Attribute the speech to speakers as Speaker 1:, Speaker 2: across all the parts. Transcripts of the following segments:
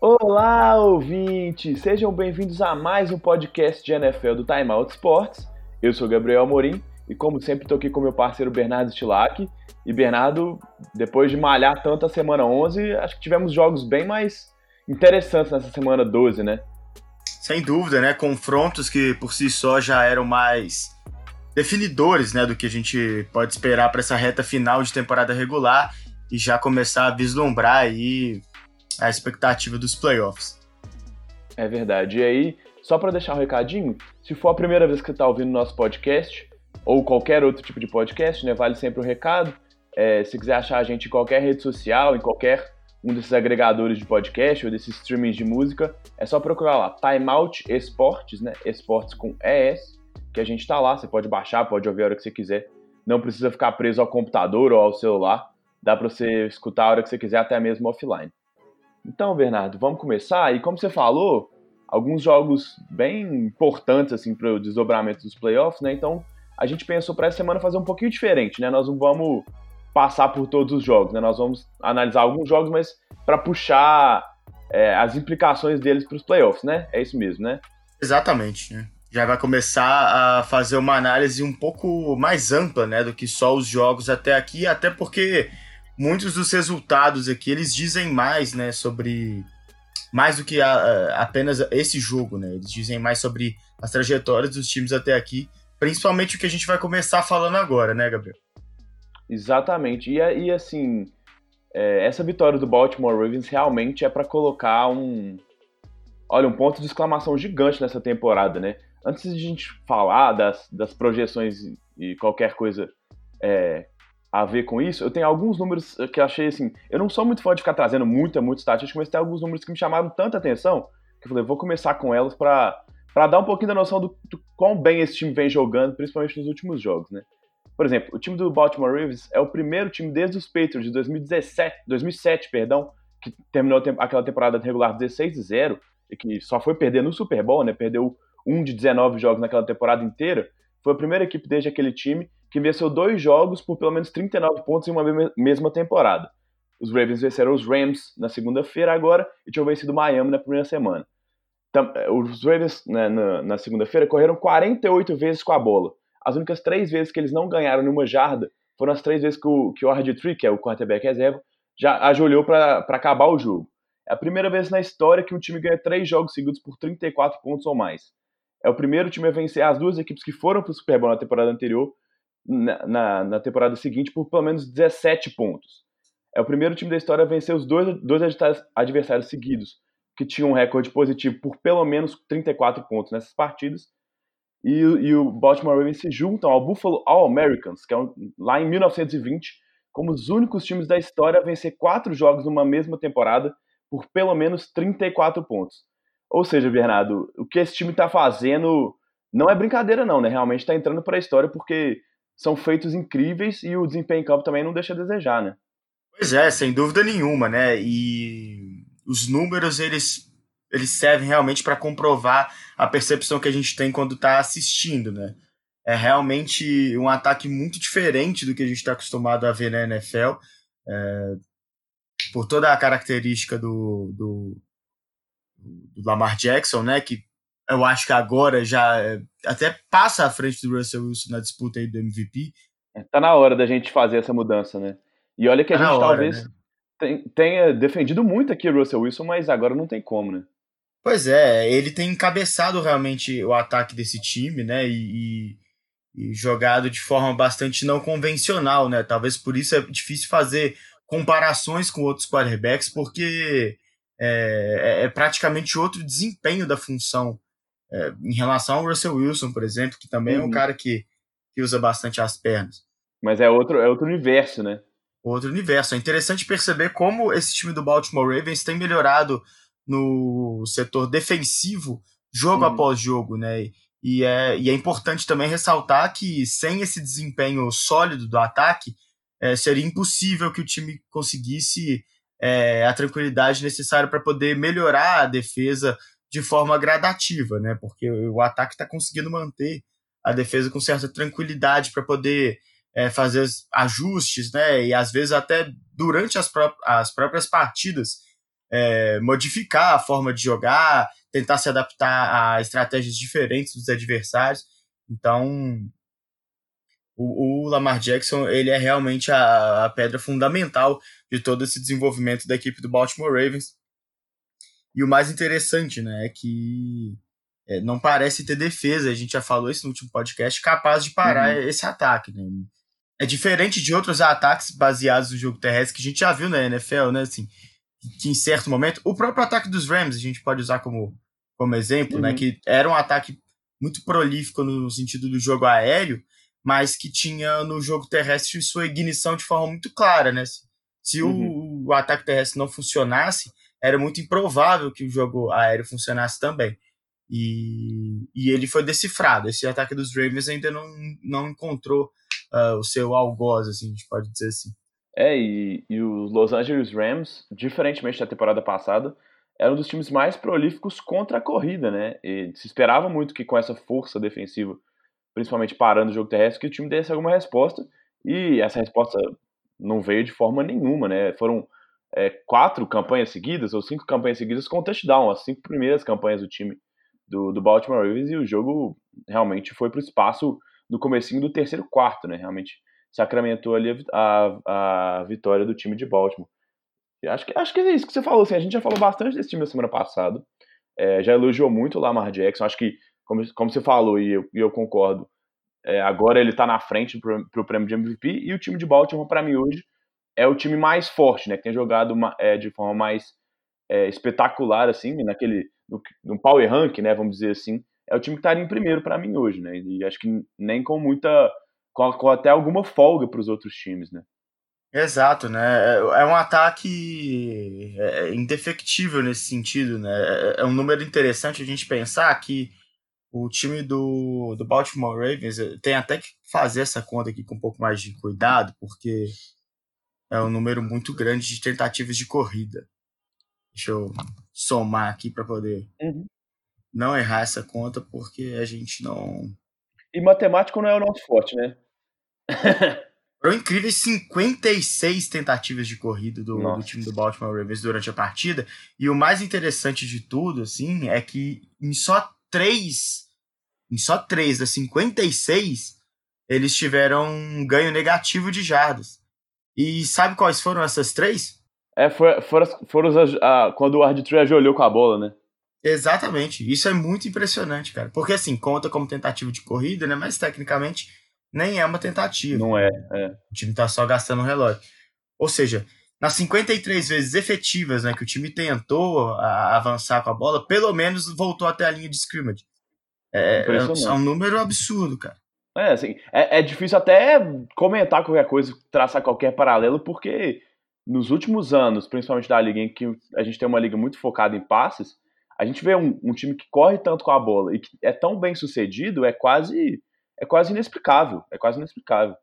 Speaker 1: Olá, ouvintes! Sejam bem-vindos a mais um podcast de NFL do Time Out Sports. Eu sou Gabriel Amorim e, como sempre, estou aqui com meu parceiro Bernardo Stilac. E, Bernardo, depois de malhar tanto a semana 11, acho que tivemos jogos bem mais interessantes nessa semana 12, né?
Speaker 2: Sem dúvida, né? Confrontos que por si só já eram mais definidores, né, do que a gente pode esperar para essa reta final de temporada regular e já começar a vislumbrar aí a expectativa dos playoffs.
Speaker 1: É verdade. E aí, só para deixar um recadinho, se for a primeira vez que você está ouvindo nosso podcast, ou qualquer outro tipo de podcast, né, vale sempre o recado. É, se quiser achar a gente em qualquer rede social, em qualquer um desses agregadores de podcast ou desses streamings de música, é só procurar lá, Timeout Esportes, né, esportes com ES, que a gente está lá, você pode baixar, pode ouvir a hora que você quiser, não precisa ficar preso ao computador ou ao celular, dá para você escutar a hora que você quiser, até mesmo offline. Então, Bernardo, vamos começar. E como você falou, alguns jogos bem importantes assim para o desdobramento dos playoffs, né? Então, a gente pensou para essa semana fazer um pouquinho diferente, né? Nós não vamos passar por todos os jogos, né? Nós vamos analisar alguns jogos, mas para puxar é, as implicações deles para os playoffs, né? É isso mesmo, né?
Speaker 2: Exatamente. Né? Já vai começar a fazer uma análise um pouco mais ampla, né, do que só os jogos até aqui, até porque muitos dos resultados aqui eles dizem mais, né, sobre mais do que a, a, apenas esse jogo, né? Eles dizem mais sobre as trajetórias dos times até aqui, principalmente o que a gente vai começar falando agora, né, Gabriel?
Speaker 1: Exatamente. E, e assim, é, essa vitória do Baltimore Ravens realmente é para colocar um, olha, um ponto de exclamação gigante nessa temporada, né? Antes de a gente falar das, das projeções e qualquer coisa é, a ver com isso, eu tenho alguns números que eu achei assim. Eu não sou muito fã de ficar trazendo muita, muita estatística, mas tem alguns números que me chamaram tanta atenção que eu falei, vou começar com elas para dar um pouquinho da noção do, do, quão bem esse time vem jogando, principalmente nos últimos jogos, né? Por exemplo, o time do Baltimore Ravens é o primeiro time desde os Patriots de 2017, 2007, perdão, que terminou aquela temporada regular 16 e 0 e que só foi perder no Super Bowl, né? Perdeu um de 19 jogos naquela temporada inteira. Foi a primeira equipe desde aquele time que venceu dois jogos por pelo menos 39 pontos em uma mesma temporada. Os Ravens venceram os Rams na segunda-feira agora e tinham vencido Miami na primeira semana. Eh, os Ravens né, na, na segunda-feira correram 48 vezes com a bola. As únicas três vezes que eles não ganharam numa jarda foram as três vezes que o, que o RG3, que é o quarterback reserva, já ajoelhou para acabar o jogo. É a primeira vez na história que um time ganha três jogos seguidos por 34 pontos ou mais. É o primeiro time a vencer as duas equipes que foram para o Super Bowl na temporada anterior na, na, na, temporada seguinte por pelo menos 17 pontos. É o primeiro time da história a vencer os dois, dois adversários seguidos, que tinham um recorde positivo por pelo menos 34 pontos nessas partidas. E, e o Baltimore Ravens se juntam ao Buffalo All-Americans, que é um, lá em 1920, como os únicos times da história a vencer quatro jogos numa mesma temporada por pelo menos 34 pontos. Ou seja, Bernardo, o que esse time está fazendo não é brincadeira, não, né? Realmente está entrando para a história porque são feitos incríveis e o desempenho em campo também não deixa a desejar, né?
Speaker 2: Pois é, sem dúvida nenhuma, né? E os números eles eles servem realmente para comprovar a percepção que a gente tem quando está assistindo, né? É realmente um ataque muito diferente do que a gente está acostumado a ver na NFL, é, por toda a característica do, do, do Lamar Jackson, né? Que eu acho que agora já é, até passa à frente do Russell Wilson na disputa aí do MVP.
Speaker 1: É, tá na hora da gente fazer essa mudança, né? E olha que a tá gente hora, talvez né? Tenha defendido muito aqui o Russell Wilson, mas agora não tem como, né?
Speaker 2: Pois é, ele tem encabeçado realmente o ataque desse time, né? E, e, e jogado de forma bastante não convencional, né? Talvez por isso é difícil fazer comparações com outros quarterbacks, porque é, é, é praticamente outro desempenho da função é, em relação ao Russell Wilson, por exemplo, que também uhum. é um uhum. cara que, que usa bastante as pernas.
Speaker 1: Mas é outro, é outro universo, né?
Speaker 2: Outro universo. É interessante perceber como esse time do Baltimore Ravens tem melhorado no setor defensivo, jogo após jogo, né? E é, e é importante também ressaltar que sem esse desempenho sólido do ataque, é, seria impossível que o time conseguisse é, a tranquilidade necessária para poder melhorar a defesa de forma gradativa, né? Porque o ataque está conseguindo manter a defesa com certa tranquilidade para poder é, fazer ajustes, né? E às vezes até durante as, pró as próprias partidas é, modificar a forma de jogar, tentar se adaptar a estratégias diferentes dos adversários. Então, o, o, Lamar Jackson ele é realmente a, a, pedra fundamental de todo esse desenvolvimento da equipe do Baltimore Ravens. E o mais interessante, né, é que é, não parece ter defesa, a gente já falou isso no último podcast, capaz de parar uhum. esse ataque, né? É diferente de outros ataques baseados no jogo terrestre que a gente já viu na NFL, né, assim, que em certo momento, o próprio ataque dos Rams a gente pode usar como, como exemplo, né, uhum. né, que era um ataque muito prolífico no sentido do jogo aéreo, mas que tinha no jogo terrestre sua ignição de forma muito clara, né? Se uhum. o, o, ataque terrestre não funcionasse, era muito improvável que o jogo aéreo funcionasse também. E, e ele foi decifrado. Esse ataque dos Ravens ainda não, não encontrou uh, o seu algoz, assim, a gente pode dizer assim.
Speaker 1: É, e, e os Los Angeles Rams, diferentemente da temporada passada, eram um dos times mais prolíficos contra a corrida, né? E se esperava muito que com essa força defensiva principalmente parando o jogo terrestre, que o time desse alguma resposta, e essa resposta não veio de forma nenhuma, né? Foram é, quatro campanhas seguidas, ou cinco campanhas seguidas com touchdown, as cinco primeiras campanhas do time do, do Baltimore Ravens, e o jogo realmente foi para o espaço no comecinho do terceiro quarto, né? Realmente sacramentou ali a, a, a vitória do time de Baltimore. E acho que, acho que é isso que você falou, assim, a gente já falou bastante desse time na semana passada, é, já elogiou muito o Lamar Jackson, acho que como, como você falou, e eu, e eu concordo, é, agora ele está na frente para o prêmio de MVP, e o time de Baltimore, para mim, hoje, é o time mais forte, né? Que tem jogado uma, é, de forma mais é, espetacular, assim, naquele. No, no power rank, né? Vamos dizer assim. É o time que estaria em primeiro para mim hoje, né? E acho que nem com muita. com, com até alguma folga para os outros times, né?
Speaker 2: Exato, né? É, é um ataque é, indefectível nesse sentido, né? É, é um número interessante a gente pensar que o time do, do Baltimore Ravens eh, tem até que fazer essa conta aqui com um pouco mais de cuidado, porque é um número muito grande de tentativas de corrida. Deixa eu somar aqui para poder uhum. Não errar essa conta, porque a gente não.
Speaker 1: E matemático não é o nosso forte, né?
Speaker 2: Foram incríveis 56 tentativas de corrida do, do, time do Baltimore Ravens durante a partida. E o mais interessante de tudo, assim, é que em só três, em só três das 56, eles tiveram um ganho negativo de jardas. E sabe quais foram essas três?
Speaker 1: É, foram, foram, foram a, quando o Arbitrage olhou com a bola, né?
Speaker 2: Exatamente. Isso é muito impressionante, cara. Porque assim, conta como tentativa de corrida, né? Mas tecnicamente nem é uma tentativa.
Speaker 1: Não é, é.
Speaker 2: O time tá só gastando um relógio. Ou seja, nas 53 vezes efetivas né, que o time tentou a, avançar com a bola, pelo menos voltou até a linha de scrimmage. É, é, é um número absurdo, cara.
Speaker 1: É, assim, é, é difícil até comentar qualquer coisa, traçar qualquer paralelo, porque nos últimos anos, principalmente da liga, em que a gente tem uma liga muito focada em passes, a gente vê um, um time que corre tanto com a bola e que é tão bem sucedido, é quase é quase inexplicável. É quase inexplicável.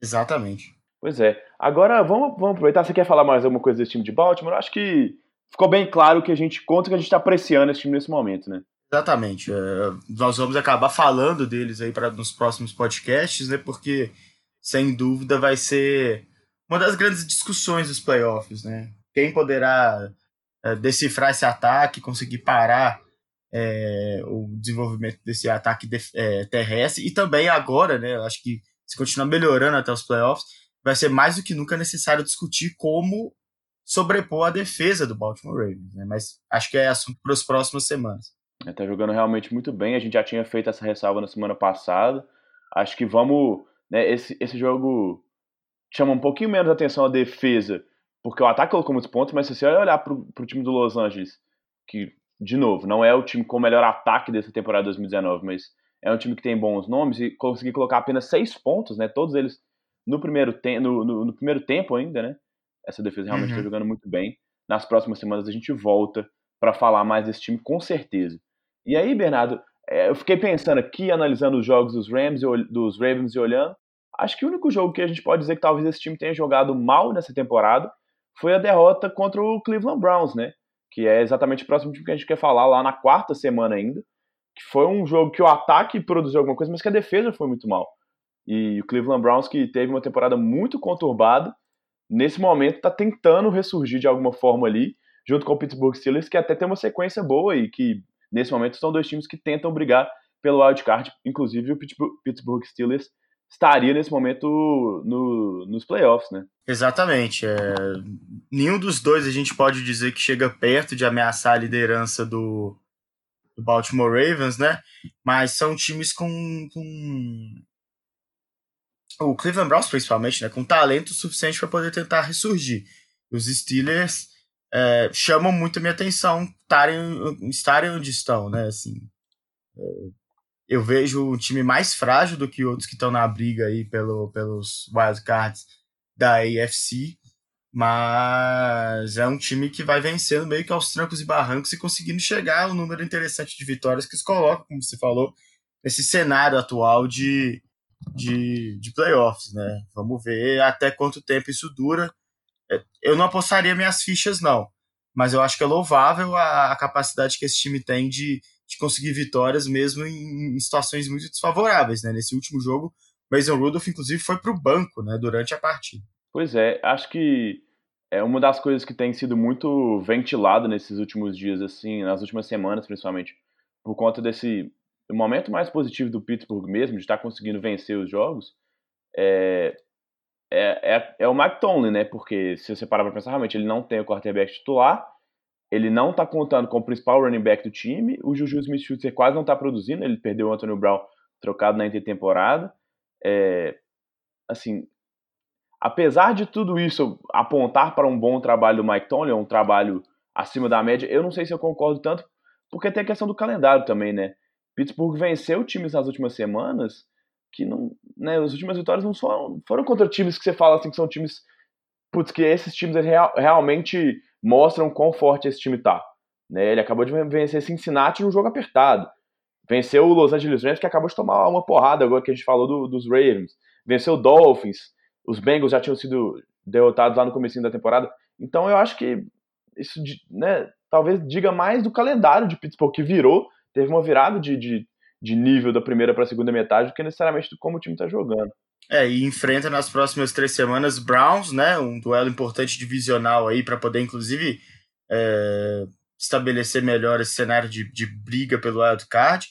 Speaker 2: Exatamente.
Speaker 1: Pois é. Agora, vamos, vamos aproveitar. Você quer falar mais alguma coisa desse time de Baltimore? Eu acho que ficou bem claro que a gente conta que a gente está apreciando esse time nesse momento, né?
Speaker 2: Exatamente. É, nós vamos acabar falando deles aí para nos próximos podcasts, né? Porque, sem dúvida, vai ser uma das grandes discussões dos playoffs, né? Quem poderá é, decifrar esse ataque, conseguir parar é, o desenvolvimento desse ataque de, é, terrestre e também agora, né? Acho que se continuar melhorando até os playoffs, vai ser mais do que nunca necessário discutir como sobrepor a defesa do Baltimore Ravens, né? Mas acho que é assunto para as próximas semanas.
Speaker 1: Está jogando realmente muito bem. A gente já tinha feito essa ressalva na semana passada. Acho que vamos. Né, esse, esse jogo chama um pouquinho menos atenção a defesa, porque o ataque colocou muitos pontos, mas se você olhar para o time do Los Angeles, que, de novo, não é o time com o melhor ataque dessa temporada 2019, mas é um time que tem bons nomes e conseguir colocar apenas seis pontos, né? Todos eles no primeiro, te no, no, no, primeiro tempo ainda, né? Essa defesa realmente está uhum. jogando muito bem. Nas próximas semanas a gente volta para falar mais desse time com certeza. E aí, Bernardo, é, eu fiquei pensando aqui, analisando os jogos dos Rams, dos Ravens e olhando. Acho que o único jogo que a gente pode dizer que talvez esse time tenha jogado mal nessa temporada foi a derrota contra o Cleveland Browns, né? Que é exatamente o próximo time que a gente quer falar lá na quarta semana ainda. Que foi um jogo que o ataque produziu alguma coisa, mas que a defesa foi muito mal. E o Cleveland Browns, que teve uma temporada muito conturbada, nesse momento está tentando ressurgir de alguma forma ali, junto com o Pittsburgh Steelers, que até tem uma sequência boa e que nesse momento são dois times que tentam brigar pelo wildcard, inclusive o Pittsburgh Steelers estaria nesse momento no, nos playoffs, né?
Speaker 2: Exatamente. É... Nenhum dos dois a gente pode dizer que chega perto de ameaçar a liderança do, do Baltimore Ravens, né? Mas são times com, com... o Cleveland Browns principalmente, né? Com talento suficiente para poder tentar ressurgir. Os Steelers é, chamam muito a minha atenção estarem, estarem onde estão, né? Assim, é, eu vejo um time mais frágil do que outros que estão na briga aí pelo, pelos wildcards da AFC, mas é um time que vai vencendo meio que aos trancos e barrancos e conseguindo chegar ao número interessante de vitórias que se coloca, como você falou, nesse cenário atual de, de, de playoffs, né? Vamos ver até quanto tempo isso dura. É, eu não apostaria minhas fichas, não, mas eu acho que é louvável a, a capacidade que esse time tem de de conseguir vitórias mesmo em, em situações muito desfavoráveis, né? Nesse último jogo, Mason Rudolph, inclusive, foi para o banco, né? Durante a partida.
Speaker 1: Pois é, acho que é uma das coisas que tem sido muito ventilada nesses últimos dias, assim, nas últimas semanas, principalmente, por conta desse momento mais positivo do Pittsburgh mesmo, de estar conseguindo vencer os jogos, é, é, é, é o Mike Tomlin, né? Porque se você parar para pensar, realmente ele não tem o quarterback titular, ele não está contando com o principal running back do time. O Juju Smith-Schuster quase não está produzindo. Ele perdeu o Antonio Brown trocado na intertemporada. É, assim, apesar de tudo isso apontar para um bom trabalho do Mike Tomlin, um trabalho acima da média, eu não sei se eu concordo tanto, porque tem a questão do calendário também, né? Pittsburgh venceu times nas últimas semanas que não, né, as últimas vitórias não foram, foram contra times que você fala assim que são times, putz, que esses times real, realmente mostram quão forte esse time tá. Né? Ele acabou de vencer Cincinnati num jogo apertado. Venceu o Los Angeles Rams, que acabou de tomar uma porrada agora que a gente falou do, dos Ravens. Venceu o Dolphins. Os Bengals já tinham sido derrotados lá no começo da temporada. Então eu acho que isso né, talvez diga mais do calendário de Pittsburgh, que virou, teve uma virada de, de, de nível da primeira para a segunda metade, do que necessariamente como o time está jogando.
Speaker 2: É, e enfrenta nas próximas três semanas Browns, né? Um duelo importante divisional aí para poder, inclusive, é, estabelecer melhor esse cenário de, de briga pelo wild card.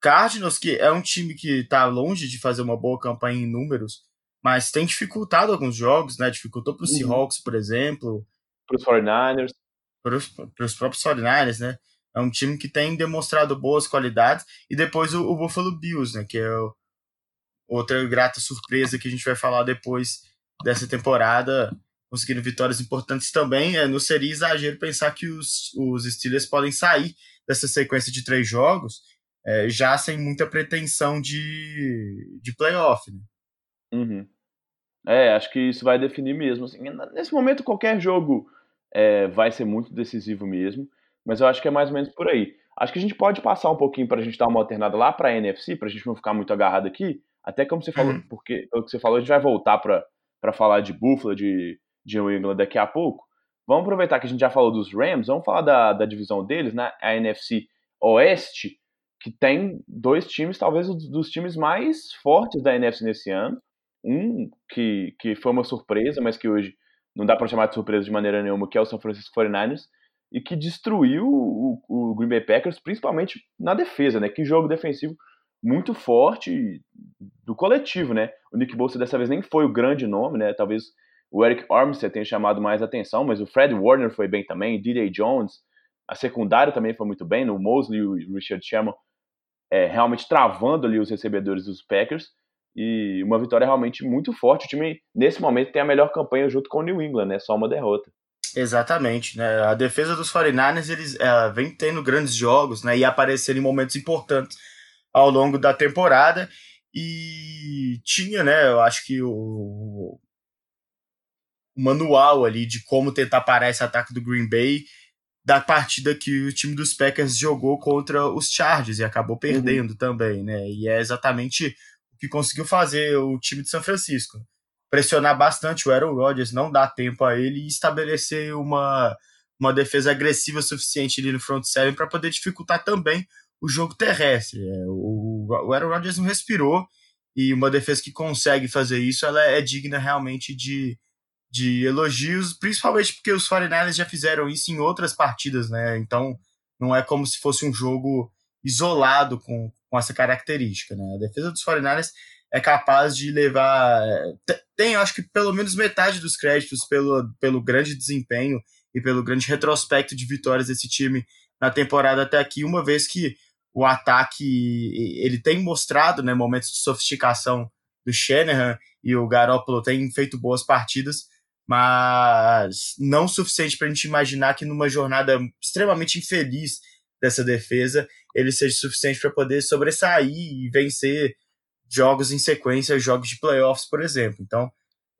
Speaker 2: Cardinals, que é um time que está longe de fazer uma boa campanha em números, mas tem dificultado alguns jogos, né? Dificultou para os uhum. Seahawks, por exemplo.
Speaker 1: Para os 49ers.
Speaker 2: Para os próprios 49ers, né? É um time que tem demonstrado boas qualidades. E depois o, o Buffalo Bills, né? Que é o, outra grata surpresa que a gente vai falar depois dessa temporada, conseguindo vitórias importantes também. É, não seria exagero pensar que os, os Steelers podem sair dessa sequência de três jogos é, já sem muita pretensão de, de playoff. Né?
Speaker 1: Uhum. É, acho que isso vai definir mesmo. Assim, nesse momento, qualquer jogo é, vai ser muito decisivo mesmo, mas eu acho que é mais ou menos por aí. Acho que a gente pode passar um pouquinho para a gente dar uma alternada lá para a NFC, para a gente não ficar muito agarrado aqui, até como você falou, uhum. porque o que você falou, a gente vai voltar para falar de Buffalo, de, de New England daqui a pouco. Vamos aproveitar que a gente já falou dos Rams, vamos falar da, da divisão deles, né? A NFC Oeste, que tem dois times, talvez dos, dos times mais fortes da NFC nesse ano. Um que, que foi uma surpresa, mas que hoje não dá para chamar de surpresa de maneira nenhuma, que é o São Francisco 49ers, e que destruiu o, o Green Bay Packers, principalmente na defesa, né? Que jogo defensivo muito forte do coletivo, né? O Nick Bosa dessa vez nem foi o grande nome, né? Talvez o Eric Armstead tenha chamado mais atenção, mas o Fred Warner foi bem também, DJ Jones, a secundária também foi muito bem, o Mosley e o Richard Sherman é, realmente travando ali os recebedores dos Packers e uma vitória realmente muito forte. O time, nesse momento, tem a melhor campanha junto com o New England, né? Só uma derrota.
Speaker 2: Exatamente, né? A defesa dos 49ers, eles é, vem tendo grandes jogos, né? E aparecendo em momentos importantes ao longo da temporada. E tinha, né, eu acho que o, o manual ali de como tentar parar esse ataque do Green Bay da partida que o time dos Packers jogou contra os Chargers e acabou uhum. perdendo uhum. também, né? E é exatamente o que conseguiu fazer o time de São Francisco. Pressionar bastante o Aaron Rodgers, não dar tempo a ele e estabelecer uma, uma defesa agressiva suficiente ali no front seven para poder dificultar também o jogo terrestre. É, o, o Aaron Rodgers não respirou e uma defesa que consegue fazer isso, ela é digna realmente de, de elogios, principalmente porque os 49ers já fizeram isso em outras partidas, né? Então não é como se fosse um jogo isolado com, com essa característica, né? A defesa dos 49ers é capaz de levar. Tem, acho que, pelo menos metade dos créditos pelo, pelo grande desempenho e pelo grande retrospecto de vitórias desse time na temporada até aqui, uma vez que o ataque ele tem mostrado né, momentos de sofisticação do Shanahan e o Garoppolo tem feito boas partidas, mas não o suficiente para a gente imaginar que numa jornada extremamente infeliz dessa defesa ele seja suficiente para poder sobressair e vencer jogos em sequência, jogos de playoffs, por exemplo. Então,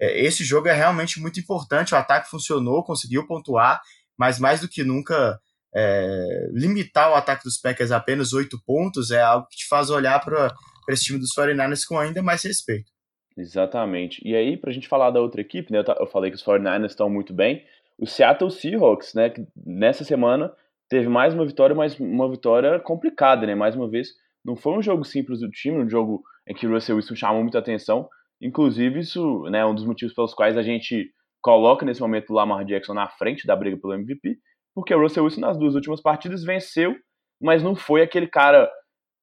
Speaker 2: é, esse jogo é realmente muito importante. O ataque funcionou, conseguiu pontuar, mas mais do que nunca, é, limitar o ataque dos Packers a apenas oito pontos é algo que te faz olhar para esse time dos 49ers com ainda mais respeito.
Speaker 1: Exatamente. E aí, para a gente falar da outra equipe, né, eu falei que os 49ers estão muito bem. O Seattle Seahawks, né, que nessa semana teve mais uma vitória, mas uma vitória complicada, né? Mais uma vez, não foi um jogo simples do time, um jogo em que o Russell Wilson chamou muita atenção. Inclusive, isso né, é um dos motivos pelos quais a gente coloca nesse momento o Lamar Jackson na frente da briga pelo MVP, porque o Russell Wilson nas duas últimas partidas venceu, mas não foi aquele cara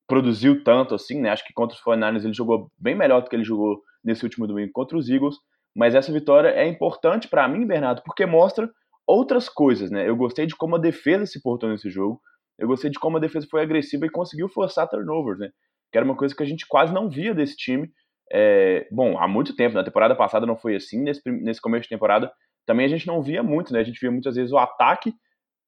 Speaker 1: produziu tanto assim, né? Acho que contra os 49ers ele jogou bem melhor do que ele jogou nesse último domingo contra os Eagles, mas essa vitória é importante para mim, Bernardo, porque mostra outras coisas, né? Eu gostei de como a defesa se portou nesse jogo, eu gostei de como a defesa foi agressiva e conseguiu forçar turnovers, né? Que era uma coisa que a gente quase não via desse time. É, bom, há muito tempo, na temporada passada não foi assim, nesse, nesse começo de temporada também a gente não via muito, né? A gente via muitas vezes o ataque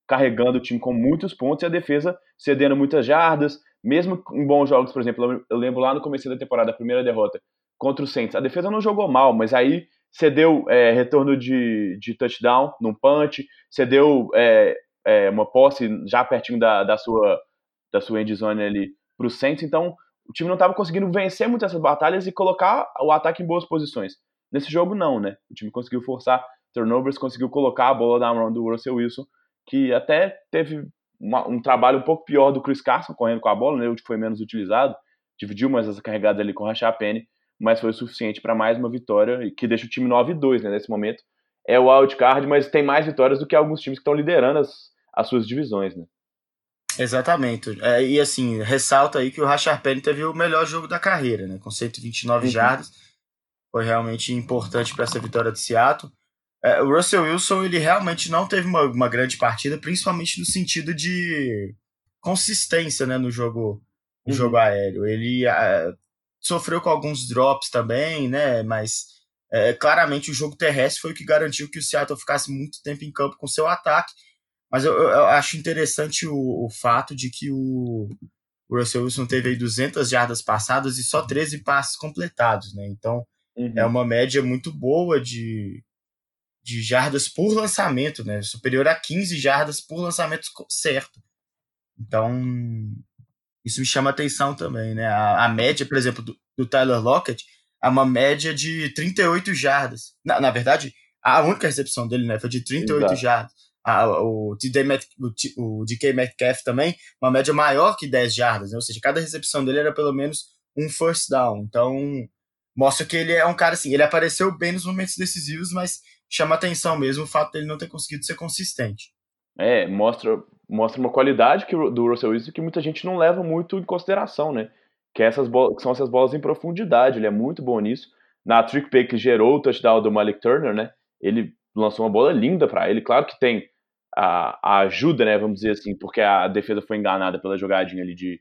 Speaker 1: carregando o time com muitos pontos e a defesa cedendo muitas jardas, mesmo em bons jogos, por exemplo, eu lembro lá no começo da temporada, a primeira derrota contra o Saints, a defesa não jogou mal, mas aí cedeu é, retorno de, de touchdown num punch, cedeu é, é, uma posse já pertinho da, da sua da sua endzone ali para o Saints, então o time não estava conseguindo vencer muitas essas batalhas e colocar o ataque em boas posições. Nesse jogo não, né? O time conseguiu forçar turnovers, conseguiu colocar a bola na mão do Russell Wilson, que até teve uma, um trabalho um pouco pior do Chris Carson correndo com a bola, né? O que foi menos utilizado, dividiu mais essa carregada ali com o Rashad Penny, mas foi o suficiente para mais uma vitória, que deixa o time 9-2 né, nesse momento. É o wildcard, mas tem mais vitórias do que alguns times que estão liderando as, as suas divisões, né?
Speaker 2: Exatamente. É, e assim, ressalta aí que o Rashard Penny teve o melhor jogo da carreira, né? Com 129 uhum. jardas. Foi realmente importante para essa vitória de Seattle. É, o Russell Wilson, ele realmente não teve uma, uma grande partida, principalmente no sentido de consistência né, no jogo, no uhum. jogo aéreo. Ele é, sofreu com alguns drops também, né? Mas é, claramente o jogo terrestre foi o que garantiu que o Seattle ficasse muito tempo em campo com seu ataque. Mas eu, eu acho interessante o, o, fato de que o, o Russell Wilson teve aí 200 jardas passadas e só 13 passes completados, né? Então uhum. é uma média muito boa de, de jardas por lançamento, né? Superior a 15 jardas por lançamento certo. Então, isso me chama atenção também, né? A, a média, por exemplo, do, do, Tyler Lockett é uma média de 38 jardas. Na, na verdade, a única recepção dele né, foi de 38 Exato. jardas. A, o, o, o DK Metcalf também, uma média maior que 10 jardas, né? ou seja, cada recepção dele era pelo menos um first down. Então, mostra que ele é um cara assim, ele apareceu bem nos momentos decisivos, mas chama atenção mesmo o fato dele não ter conseguido ser consistente.
Speaker 1: É, mostra, mostra uma qualidade que, do Russell Wilson que muita gente não leva muito em consideração, né? Que, é essas bolas, que são essas bolas em profundidade. Ele é muito bom nisso. Na trick play que gerou o touchdown do Malik Turner, né? Ele lançou uma bola linda para ele. Claro que tem a, a, ajuda, né? Vamos dizer assim, porque a defesa foi enganada pela jogadinha ali de,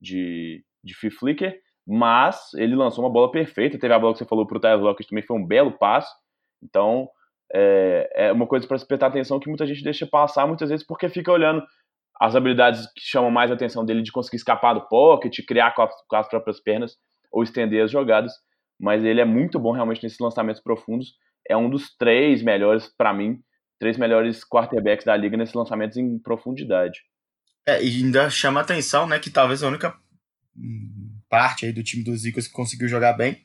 Speaker 1: de, de free flicker. Mas ele lançou uma bola perfeita. Teve a bola que você falou pro Tyler Lockett também foi um belo passo. Então, é, é uma coisa para se prestar atenção que muita gente deixa passar muitas vezes porque fica olhando as habilidades que chamam mais a atenção dele de conseguir escapar do pocket, criar com as, com as próprias pernas ou estender as jogadas. Mas ele é muito bom realmente nesses lançamentos profundos. É um dos três melhores para mim três melhores quarterbacks da liga nesses lançamentos em profundidade.
Speaker 2: É, e ainda chama atenção, né, que talvez a única parte aí do time dos Eagles que conseguiu jogar bem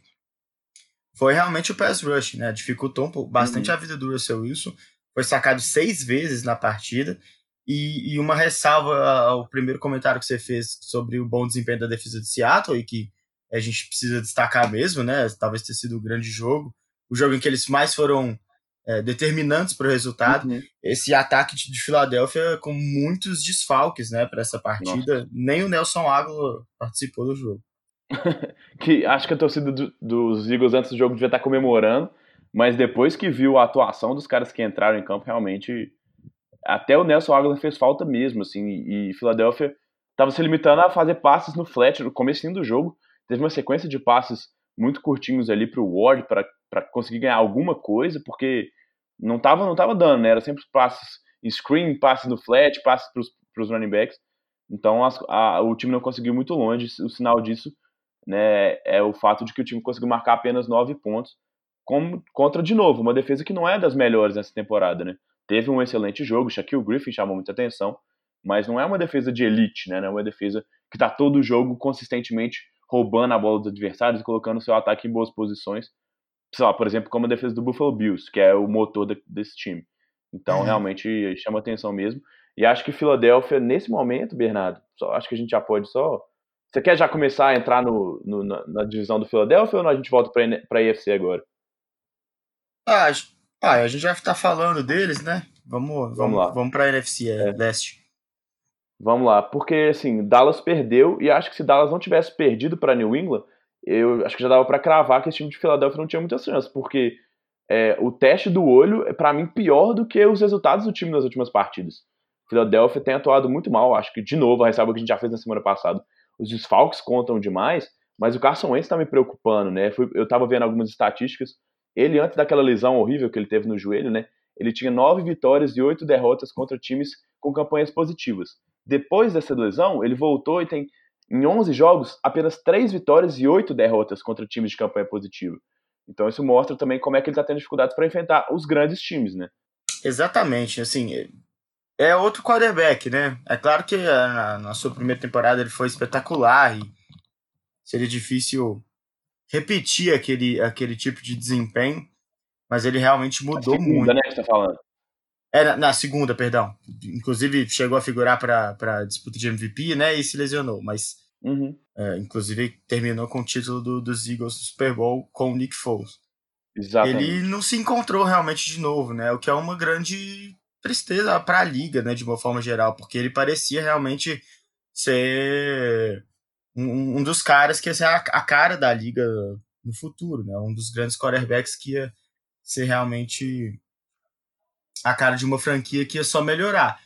Speaker 2: foi realmente o pass rush, né? Dificultou um pouco, bastante uhum. a vida do Russell Wilson. Foi sacado seis vezes na partida. E, e, uma ressalva ao primeiro comentário que você fez sobre o bom desempenho da defesa de Seattle e que a gente precisa destacar mesmo, né? Talvez tenha sido um grande jogo. O jogo em que eles mais foram é, determinantes para o resultado. Uhum. Esse ataque de, de, Filadélfia com muitos desfalques, né, para essa partida. Nossa. Nem o Nelson Águila participou do jogo.
Speaker 1: que acho que a torcida do, dos Eagles antes do jogo devia estar comemorando, mas depois que viu a atuação dos caras que entraram em campo, realmente até o Nelson Aguilar fez falta mesmo, assim, e Filadélfia estava se limitando a fazer passes no flat no começo do jogo, teve uma sequência de passes muito curtinhos ali para o Ward para conseguir ganhar alguma coisa, porque não estava não tava dando, né? Era sempre passes screen, passes no flat, passes para os running backs. Então a, o time não conseguiu muito longe. O sinal disso né, é o fato de que o time conseguiu marcar apenas nove pontos como, contra, de novo, uma defesa que não é das melhores nessa temporada. Né? Teve um excelente jogo, Shaquille Griffin chamou muita atenção, mas não é uma defesa de elite, né? não é uma defesa que está todo o jogo consistentemente roubando a bola dos adversários e colocando seu ataque em boas posições. Sei lá, por exemplo, como a defesa do Buffalo Bills, que é o motor de, desse time. Então, uhum. realmente chama atenção mesmo. E acho que Filadélfia, nesse momento, Bernardo, só, acho que a gente já pode só. Você quer já começar a entrar no, no na, na, divisão do Filadélfia ou a gente volta para a EFC agora?
Speaker 2: Ah, ah, a gente já está falando deles, né? Vamos, vamos, vamos lá. Vamos para a NFC é, é. Leste.
Speaker 1: Vamos lá, porque assim, Dallas perdeu e acho que se Dallas não tivesse perdido para New England, eu acho que já dava para cravar que esse time de Filadélfia não tinha muita chance, porque é, o teste do olho é para mim pior do que os resultados do time nas últimas partidas. Filadélfia tem atuado muito mal, acho que de novo a ressalva que a gente já fez na semana passada, os desfalques contam demais, mas o Carson Wentz está me preocupando, né? Eu estava vendo algumas estatísticas, ele antes daquela lesão horrível que ele teve no joelho, né? Ele tinha nove vitórias e oito derrotas contra times com campanhas positivas. Depois dessa lesão, ele voltou e tem, em 11 jogos, apenas 3 vitórias e 8 derrotas contra times de campanha positiva. Então isso mostra também como é que ele está tendo dificuldades para enfrentar os grandes times, né?
Speaker 2: Exatamente, assim, é outro quarterback, né? É claro que na, na sua primeira temporada ele foi espetacular e seria difícil repetir aquele, aquele tipo de desempenho, mas ele realmente mudou segunda, muito.
Speaker 1: né, que tá falando?
Speaker 2: É, na, na, segunda, perdão. Inclusive, chegou a figurar para disputa de MVP, né? E se lesionou, mas.
Speaker 1: Uhum.
Speaker 2: É, inclusive, terminou com o título do, dos Eagles do Super Bowl com o Nick Foles.
Speaker 1: Exatamente.
Speaker 2: Ele não se encontrou realmente de novo, né? O que é uma grande tristeza para a liga, né? De uma forma geral, porque ele parecia realmente ser um, um dos caras que ia ser a, a cara da liga no futuro, né? Um dos grandes quarterbacks que ia ser realmente a cara de uma franquia que ia só melhorar.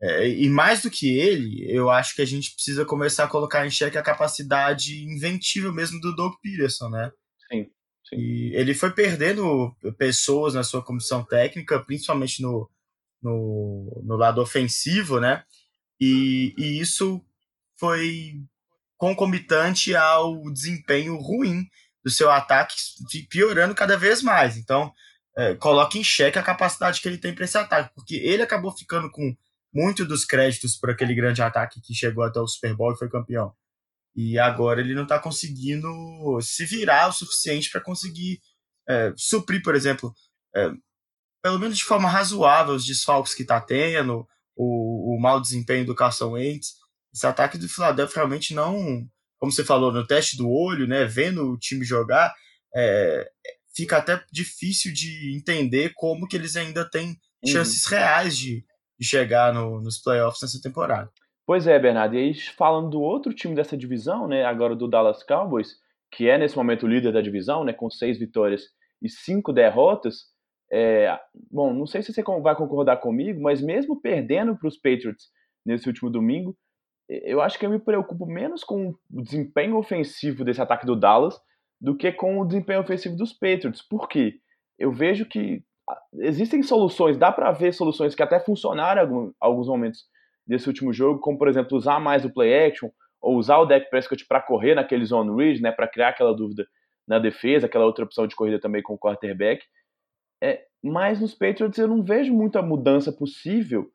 Speaker 2: É, e mais do que ele, eu acho que a gente precisa começar a colocar em xeque a capacidade inventiva mesmo do Doug Peterson, né?
Speaker 1: Sim. sim.
Speaker 2: E ele foi perdendo pessoas na sua comissão técnica, principalmente no, no, no lado ofensivo, né? E, e isso foi concomitante ao desempenho ruim do seu ataque, piorando cada vez mais. Então, é, em xeque a capacidade que ele tem para esse ataque, porque ele acabou ficando com muito dos créditos por aquele grande ataque que chegou até o Super Bowl e foi campeão. E agora ele não está conseguindo se virar o suficiente para conseguir é, suprir, por exemplo, é, pelo menos de forma razoável, os desfalques que está tendo, o, o mau desempenho do Carson Wentz. Esse ataque do Philadelphia realmente não, como você falou, no teste do olho, né, vendo o time jogar, é, fica até difícil de entender como que eles ainda têm uhum. chances uhum. reais de, de chegar no, nos playoffs nessa temporada.
Speaker 1: Pois é, Bernardo. E aí, falando do outro time dessa divisão, né, agora do Dallas Cowboys, que é nesse momento o líder da divisão, né, com seis vitórias e cinco derrotas, é, bom, não sei se você vai concordar comigo, mas mesmo perdendo para os Patriots nesse último domingo, eu acho que eu me preocupo menos com o desempenho ofensivo desse ataque do Dallas do que com o desempenho ofensivo dos Patriots. Por quê? Eu vejo que existem soluções, dá para ver soluções que até funcionaram em alguns momentos desse último jogo, como por exemplo usar mais o play action ou usar o deck Prescott para correr naquele zone read, né, para criar aquela dúvida na defesa, aquela outra opção de corrida também com o quarterback. É, mas nos Patriots eu não vejo muita mudança possível,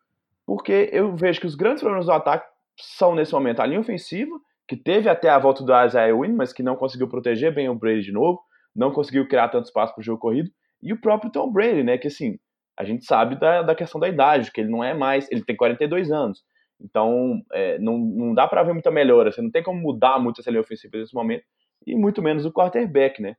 Speaker 1: porque eu vejo que os grandes problemas do ataque são, nesse momento, a linha ofensiva, que teve até a volta do Isaiah Wynn, mas que não conseguiu proteger bem o Brady de novo, não conseguiu criar tanto espaço para o jogo corrido, e o próprio Tom Brady, né, que assim, a gente sabe da, da questão da idade, que ele não é mais, ele tem 42 anos, então é, não, não dá para ver muita melhora, você não tem como mudar muito essa linha ofensiva nesse momento, e muito menos o quarterback, né.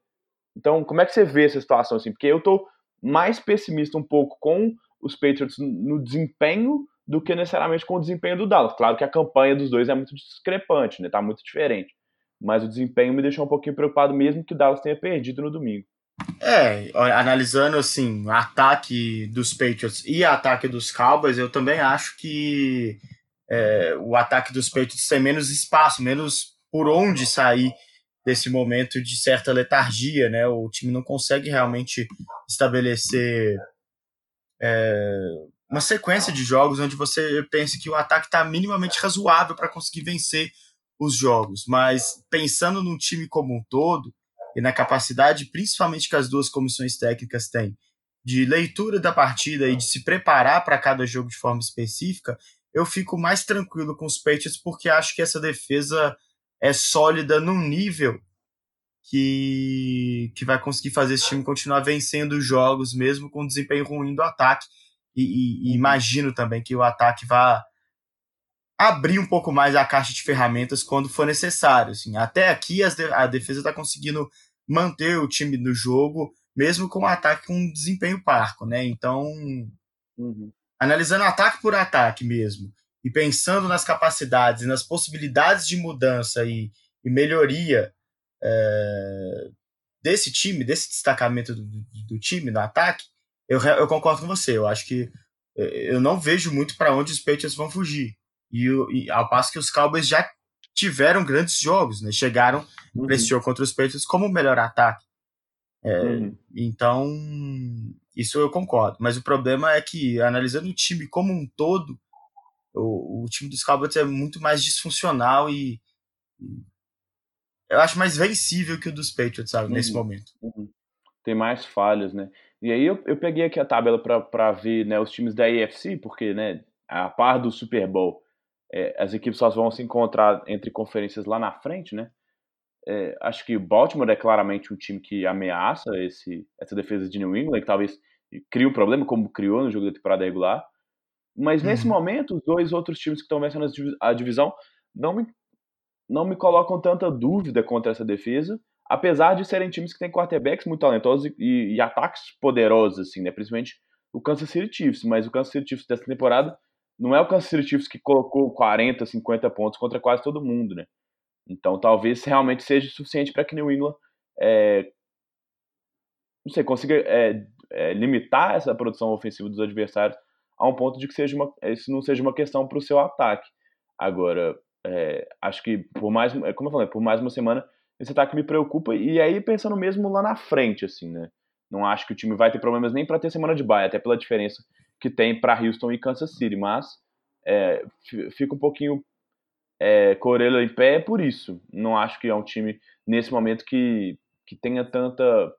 Speaker 1: Então, como é que você vê essa situação assim? Porque eu tô mais pessimista um pouco com os Patriots no desempenho do que necessariamente com o desempenho do Dallas. Claro que a campanha dos dois é muito discrepante, né? Tá muito diferente. Mas o desempenho me deixou um pouquinho preocupado mesmo que o Dallas tenha perdido no domingo.
Speaker 2: É, analisando assim, o ataque dos Patriots e o ataque dos Cowboys, eu também acho que é, o ataque dos Patriots tem menos espaço, menos por onde sair desse momento de certa letargia, né? O time não consegue realmente estabelecer é, uma sequência de jogos onde você pensa que o ataque está minimamente razoável para conseguir vencer os jogos. Mas pensando num time como um todo e na capacidade, principalmente que as duas comissões técnicas têm, de leitura da partida e de se preparar para cada jogo de forma específica, eu fico mais tranquilo com os Patriots porque acho que essa defesa é sólida num nível que, que vai conseguir fazer esse time continuar vencendo os jogos, mesmo com o desempenho ruim do ataque. E, e, e imagino também que o ataque vai abrir um pouco mais a caixa de ferramentas quando for necessário. Assim. Até aqui a defesa está conseguindo manter o time no jogo, mesmo com o ataque com um desempenho parco. Né? Então, uhum. analisando ataque por ataque mesmo, e pensando nas capacidades e nas possibilidades de mudança e, e melhoria é, desse time, desse destacamento do, do, time no ataque, eu, eu concordo com você. Eu acho que é, eu não vejo muito para onde os Patriots vão fugir. E, e, ao passo que os Cowboys já tiveram grandes jogos, né? Chegaram uhum. para esse jogo contra os Patriots como o melhor ataque. É, uhum. Então, isso eu concordo. Mas o problema é que, analisando o time como um todo, o, o time dos Cowboys é muito mais disfuncional e, e, eu acho mais vencível que o dos Patriots, sabe, uhum, nesse momento. Uhum.
Speaker 1: Tem mais falhas, né? E aí eu, eu peguei aqui a tabela para ver né, os times da AFC, porque, né, a par do Super Bowl, é, as equipes só vão se encontrar entre conferências lá na frente, né? É, acho que o Baltimore é claramente um time que ameaça esse, essa defesa de New England, que talvez crie um problema, como criou no jogo da temporada regular. Mas nesse uhum. momento, os dois outros times que estão vencendo a divisão não me, não me colocam tanta dúvida contra essa defesa, apesar de serem times que têm quarterbacks muito talentosos e, e ataques poderosos, assim, né? Principalmente o Kansas City Chiefs, mas o Kansas City Chiefs dessa temporada não é o Kansas City Chiefs que colocou 40, 50 pontos contra quase todo mundo, né? Então talvez realmente seja suficiente para que New England é, não sei, consiga é, é, limitar essa produção ofensiva dos adversários a um ponto de que seja uma, isso não seja uma questão para o seu ataque. Agora, é, acho que por mais, é como eu falei, por mais uma semana, esse ataque me preocupa. E aí, pensando mesmo lá na frente, assim, né? Não acho que o time vai ter problemas nem para ter semana de baia, até pela diferença que tem para Houston e Kansas City. Mas é, fica um pouquinho é, orelha em pé por isso. Não acho que é um time, nesse momento, que, que tenha tanta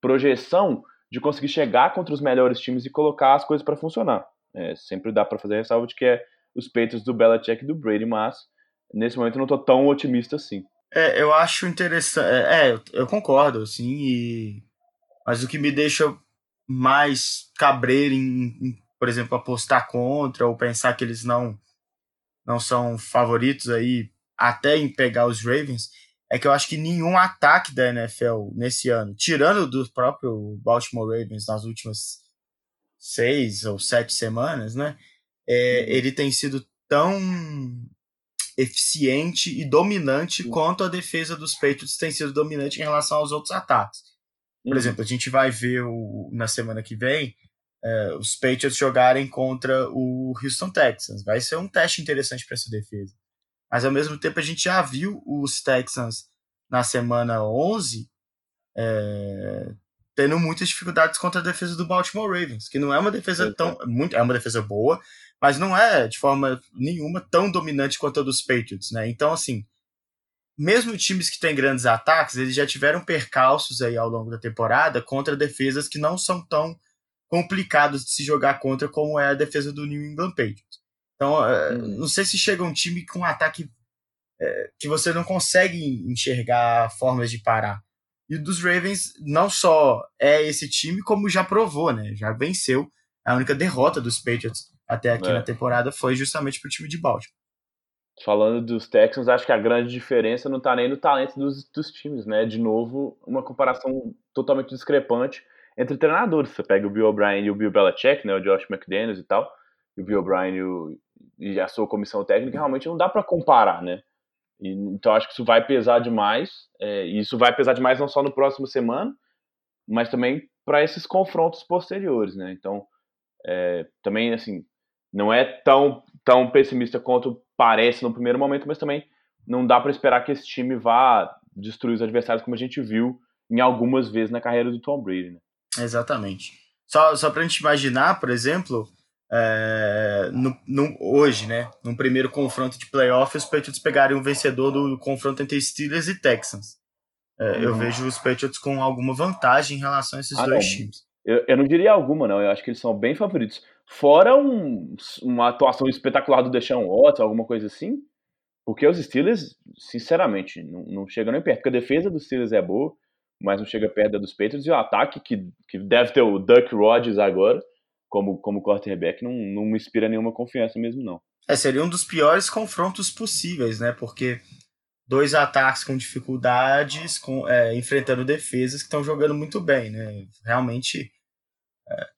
Speaker 1: projeção de conseguir chegar contra os melhores times e colocar as coisas para funcionar. É, sempre dá para fazer ressalva de que é os peitos do Belichick e do Brady, mas nesse momento eu não tô tão otimista assim.
Speaker 2: É, eu acho interessante. É, é eu concordo, assim, e... mas o que me deixa mais cabreiro em, em, por exemplo, apostar contra ou pensar que eles não não são favoritos aí até em pegar os Ravens é que eu acho que nenhum ataque da NFL nesse ano, tirando do próprio Baltimore Ravens nas últimas seis ou sete semanas, né? É, uhum. ele tem sido tão eficiente e dominante quanto a defesa dos Patriots tem sido dominante em relação aos outros ataques. Por uhum. exemplo, a gente vai ver o, na semana que vem é, os Patriots jogarem contra o Houston Texans. Vai ser um teste interessante para essa defesa. Mas ao mesmo tempo a gente já viu os Texans na semana 11 é, tendo muitas dificuldades contra a defesa do Baltimore Ravens, que não é uma defesa tão. Muito, é uma defesa boa, mas não é de forma nenhuma tão dominante quanto a dos Patriots, né? Então, assim, mesmo times que têm grandes ataques, eles já tiveram percalços aí ao longo da temporada contra defesas que não são tão complicados de se jogar contra como é a defesa do New England Patriots. Então, hum. não sei se chega um time com um ataque é, que você não consegue enxergar formas de parar. E dos Ravens não só é esse time, como já provou, né? Já venceu. A única derrota dos Patriots até aqui é. na temporada foi justamente pro time de Baltimore.
Speaker 1: Falando dos Texans, acho que a grande diferença não tá nem no talento dos, dos times, né? De novo, uma comparação totalmente discrepante entre treinadores. Você pega o Bill O'Brien e o Bill Belichick, né? O Josh McDaniels e tal. E o Bill O'Brien e, o, e a sua comissão técnica, realmente não dá para comparar, né? E, então acho que isso vai pesar demais. É, e isso vai pesar demais não só no próximo semana, mas também para esses confrontos posteriores, né? Então, é, também, assim, não é tão, tão pessimista quanto parece no primeiro momento, mas também não dá para esperar que esse time vá destruir os adversários como a gente viu em algumas vezes na carreira do Tom Brady, né?
Speaker 2: Exatamente. Só, só para a gente imaginar, por exemplo, é, no, no, hoje, né, no primeiro confronto de playoff, os Patriots pegarem o vencedor do confronto entre Steelers e Texans. É, uhum. Eu vejo os Patriots com alguma vantagem em relação a esses ah, dois não. times.
Speaker 1: Eu, eu, não diria alguma, não. Eu acho que eles são bem favoritos. Fora um, uma atuação espetacular do Deshaun Watson, alguma coisa assim. Porque os Steelers, sinceramente, não, não chegam nem perto. Porque a defesa dos Steelers é boa, mas não chega perto da dos Patriots. E o ataque, que, que deve ter o Duck Rodgers agora, como, como quarterback não, não me inspira nenhuma confiança mesmo, não.
Speaker 2: É, seria um dos piores confrontos possíveis, né? Porque dois ataques com dificuldades, com, é, enfrentando defesas que estão jogando muito bem, né? Realmente. É,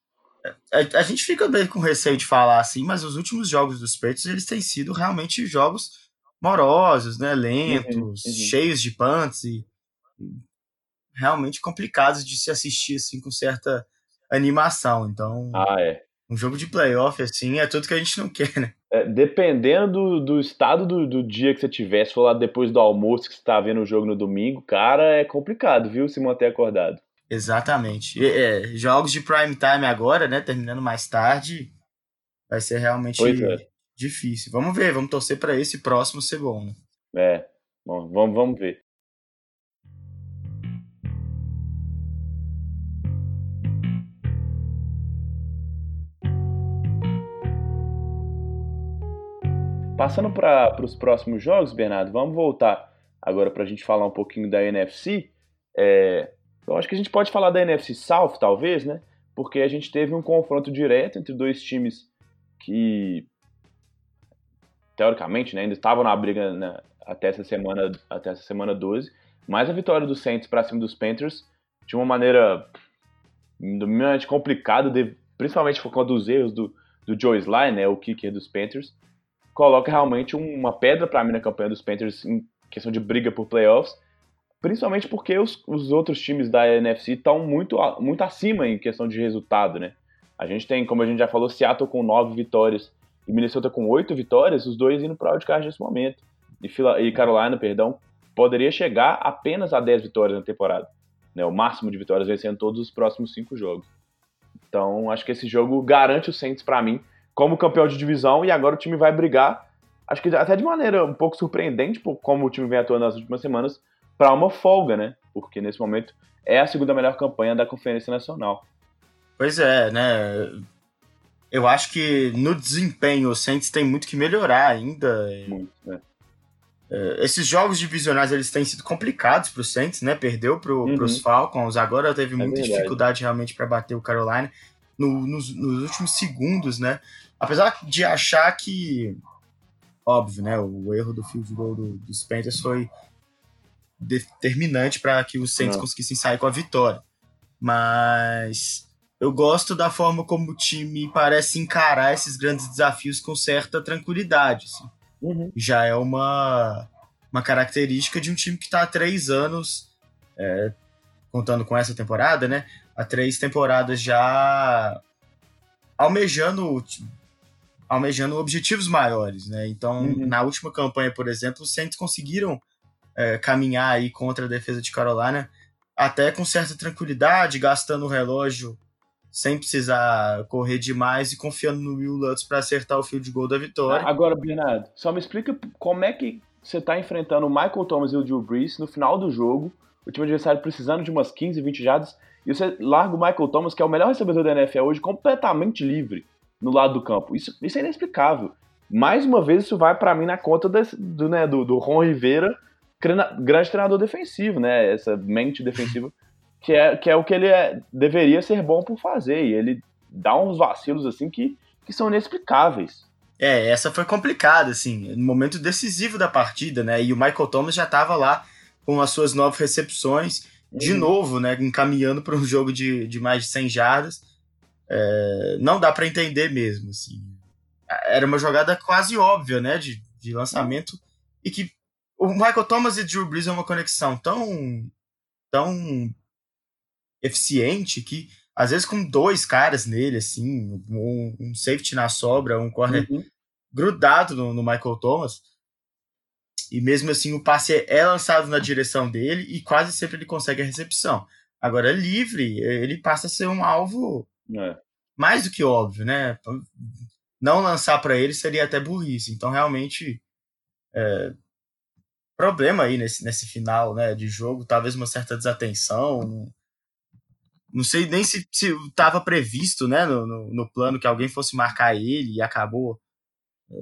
Speaker 2: a, é, a, gente fica bem com receio de falar assim, mas os últimos jogos dos Patriots eles têm sido realmente jogos morosos, né? Lentos, uhum, uhum. cheios de punts e realmente complicados de se assistir assim com certa animação. Então,
Speaker 1: ah, é.
Speaker 2: um jogo de playoff, assim, é tudo que a gente não quer, né?
Speaker 1: É, dependendo do, do estado do, do, dia que você tiver, se for lá depois do almoço que você tá vendo o jogo no domingo, cara, é complicado, viu, se manter acordado.
Speaker 2: Exatamente. É, jogos de prime time agora, né, terminando mais tarde, vai ser realmente é. difícil. Vamos ver, vamos torcer para esse próximo ser bom, né?
Speaker 1: É, bom, vamos, vamos ver. Passando para os próximos jogos, Bernardo, vamos voltar agora para a gente falar um pouquinho da NFC. É, eu acho que a gente pode falar da NFC South, talvez, né? Porque a gente teve um confronto direto entre dois times que, teoricamente, né, ainda estavam na briga né, até, essa semana, até essa semana 12. Mas a vitória do Saints para cima dos Panthers de uma maneira dominante complicada, principalmente por conta dos erros do, do Joe Sly, né, o kicker dos Panthers coloca realmente uma pedra para mim na campanha dos Panthers em questão de briga por playoffs, principalmente porque os, os outros times da NFC estão muito, muito acima em questão de resultado, né? A gente tem, como a gente já falou, Seattle com nove vitórias e Minnesota com oito vitórias, os dois indo para o wildcard nesse momento. E, e Carolina, perdão, poderia chegar apenas a 10 vitórias na temporada. Né, o máximo de vitórias vencendo todos os próximos cinco jogos. Então, acho que esse jogo garante o Saints para mim como campeão de divisão e agora o time vai brigar, acho que até de maneira um pouco surpreendente, por como o time vem atuando nas últimas semanas, para uma folga, né? Porque nesse momento é a segunda melhor campanha da Conferência Nacional.
Speaker 2: Pois é, né? Eu acho que no desempenho o Saints tem muito que melhorar ainda. Muito, né? Esses jogos divisionais eles têm sido complicados para o Saints, né? Perdeu para uhum. os Falcons, agora teve é muita verdade. dificuldade realmente para bater o Carolina no, nos, nos, últimos segundos, né? Apesar de achar que, óbvio, né, o erro do field goal do, dos Panthers foi determinante para que os Saints Não. conseguissem sair com a vitória. Mas eu gosto da forma como o time parece encarar esses grandes desafios com certa tranquilidade. Assim. Uhum. Já é uma, uma característica de um time que está há três anos, é, contando com essa temporada, né? Há três temporadas já almejando almejando objetivos maiores, né? Então, uhum. na última campanha, por exemplo, os Saints conseguiram é, caminhar aí contra a defesa de Carolina até com certa tranquilidade, gastando o relógio sem precisar correr demais e confiando no Will Lutz para acertar o field goal da vitória.
Speaker 1: Agora, Bernardo, só me explica como é que você tá enfrentando o Michael Thomas e o Drew Brees no final do jogo, o time adversário precisando de umas 15, 20 jardas, e você larga o Michael Thomas, que é o melhor recebedor da NFL hoje, completamente livre no lado do campo. Isso, isso é inexplicável. Mais uma vez, isso vai para mim na conta desse, do, né, do, do Ron Rivera, grande treinador defensivo, né? Essa mente defensiva, que é, que é o que ele é, deveria ser bom por fazer. E ele dá uns vacilos assim que, que são inexplicáveis.
Speaker 2: É, essa foi complicada, assim, no momento decisivo da partida, né? E o Michael Thomas já estava lá com as suas nove recepções, de uhum. novo, né? Encaminhando para um jogo de, de mais de 100 jardas. É, não dá para entender mesmo, assim. Era uma jogada quase óbvia, né? De, de lançamento. E que o Michael Thomas e Drew Brees é uma conexão tão, tão eficiente que às vezes com dois caras nele, assim, um, um safety na sobra, um corner uhum. grudado no, no, Michael Thomas, e mesmo assim o passe é lançado na direção dele e quase sempre ele consegue a recepção. Agora, livre, ele passa a ser um alvo é. mais do que óbvio, né? Não lançar para ele seria até burrice. Então, realmente, é, problema aí nesse, nesse final né, de jogo, talvez uma certa desatenção, não sei nem se estava previsto né, no, no, no, plano que alguém fosse marcar ele e acabou é,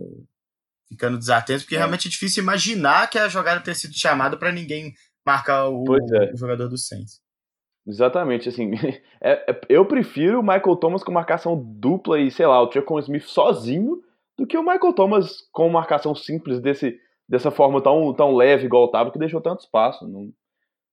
Speaker 2: ficando desatento, porque é. realmente é difícil imaginar que a jogada tenha sido chamada para ninguém marcar o, é. o, jogador do Saints.
Speaker 1: Exatamente, assim, é, é, eu prefiro o Michael Thomas com marcação dupla e, sei lá, o Treacon Smith sozinho, do que o Michael Thomas com marcação simples desse, dessa forma tão, tão leve igual estava, que deixou tanto espaço. Não,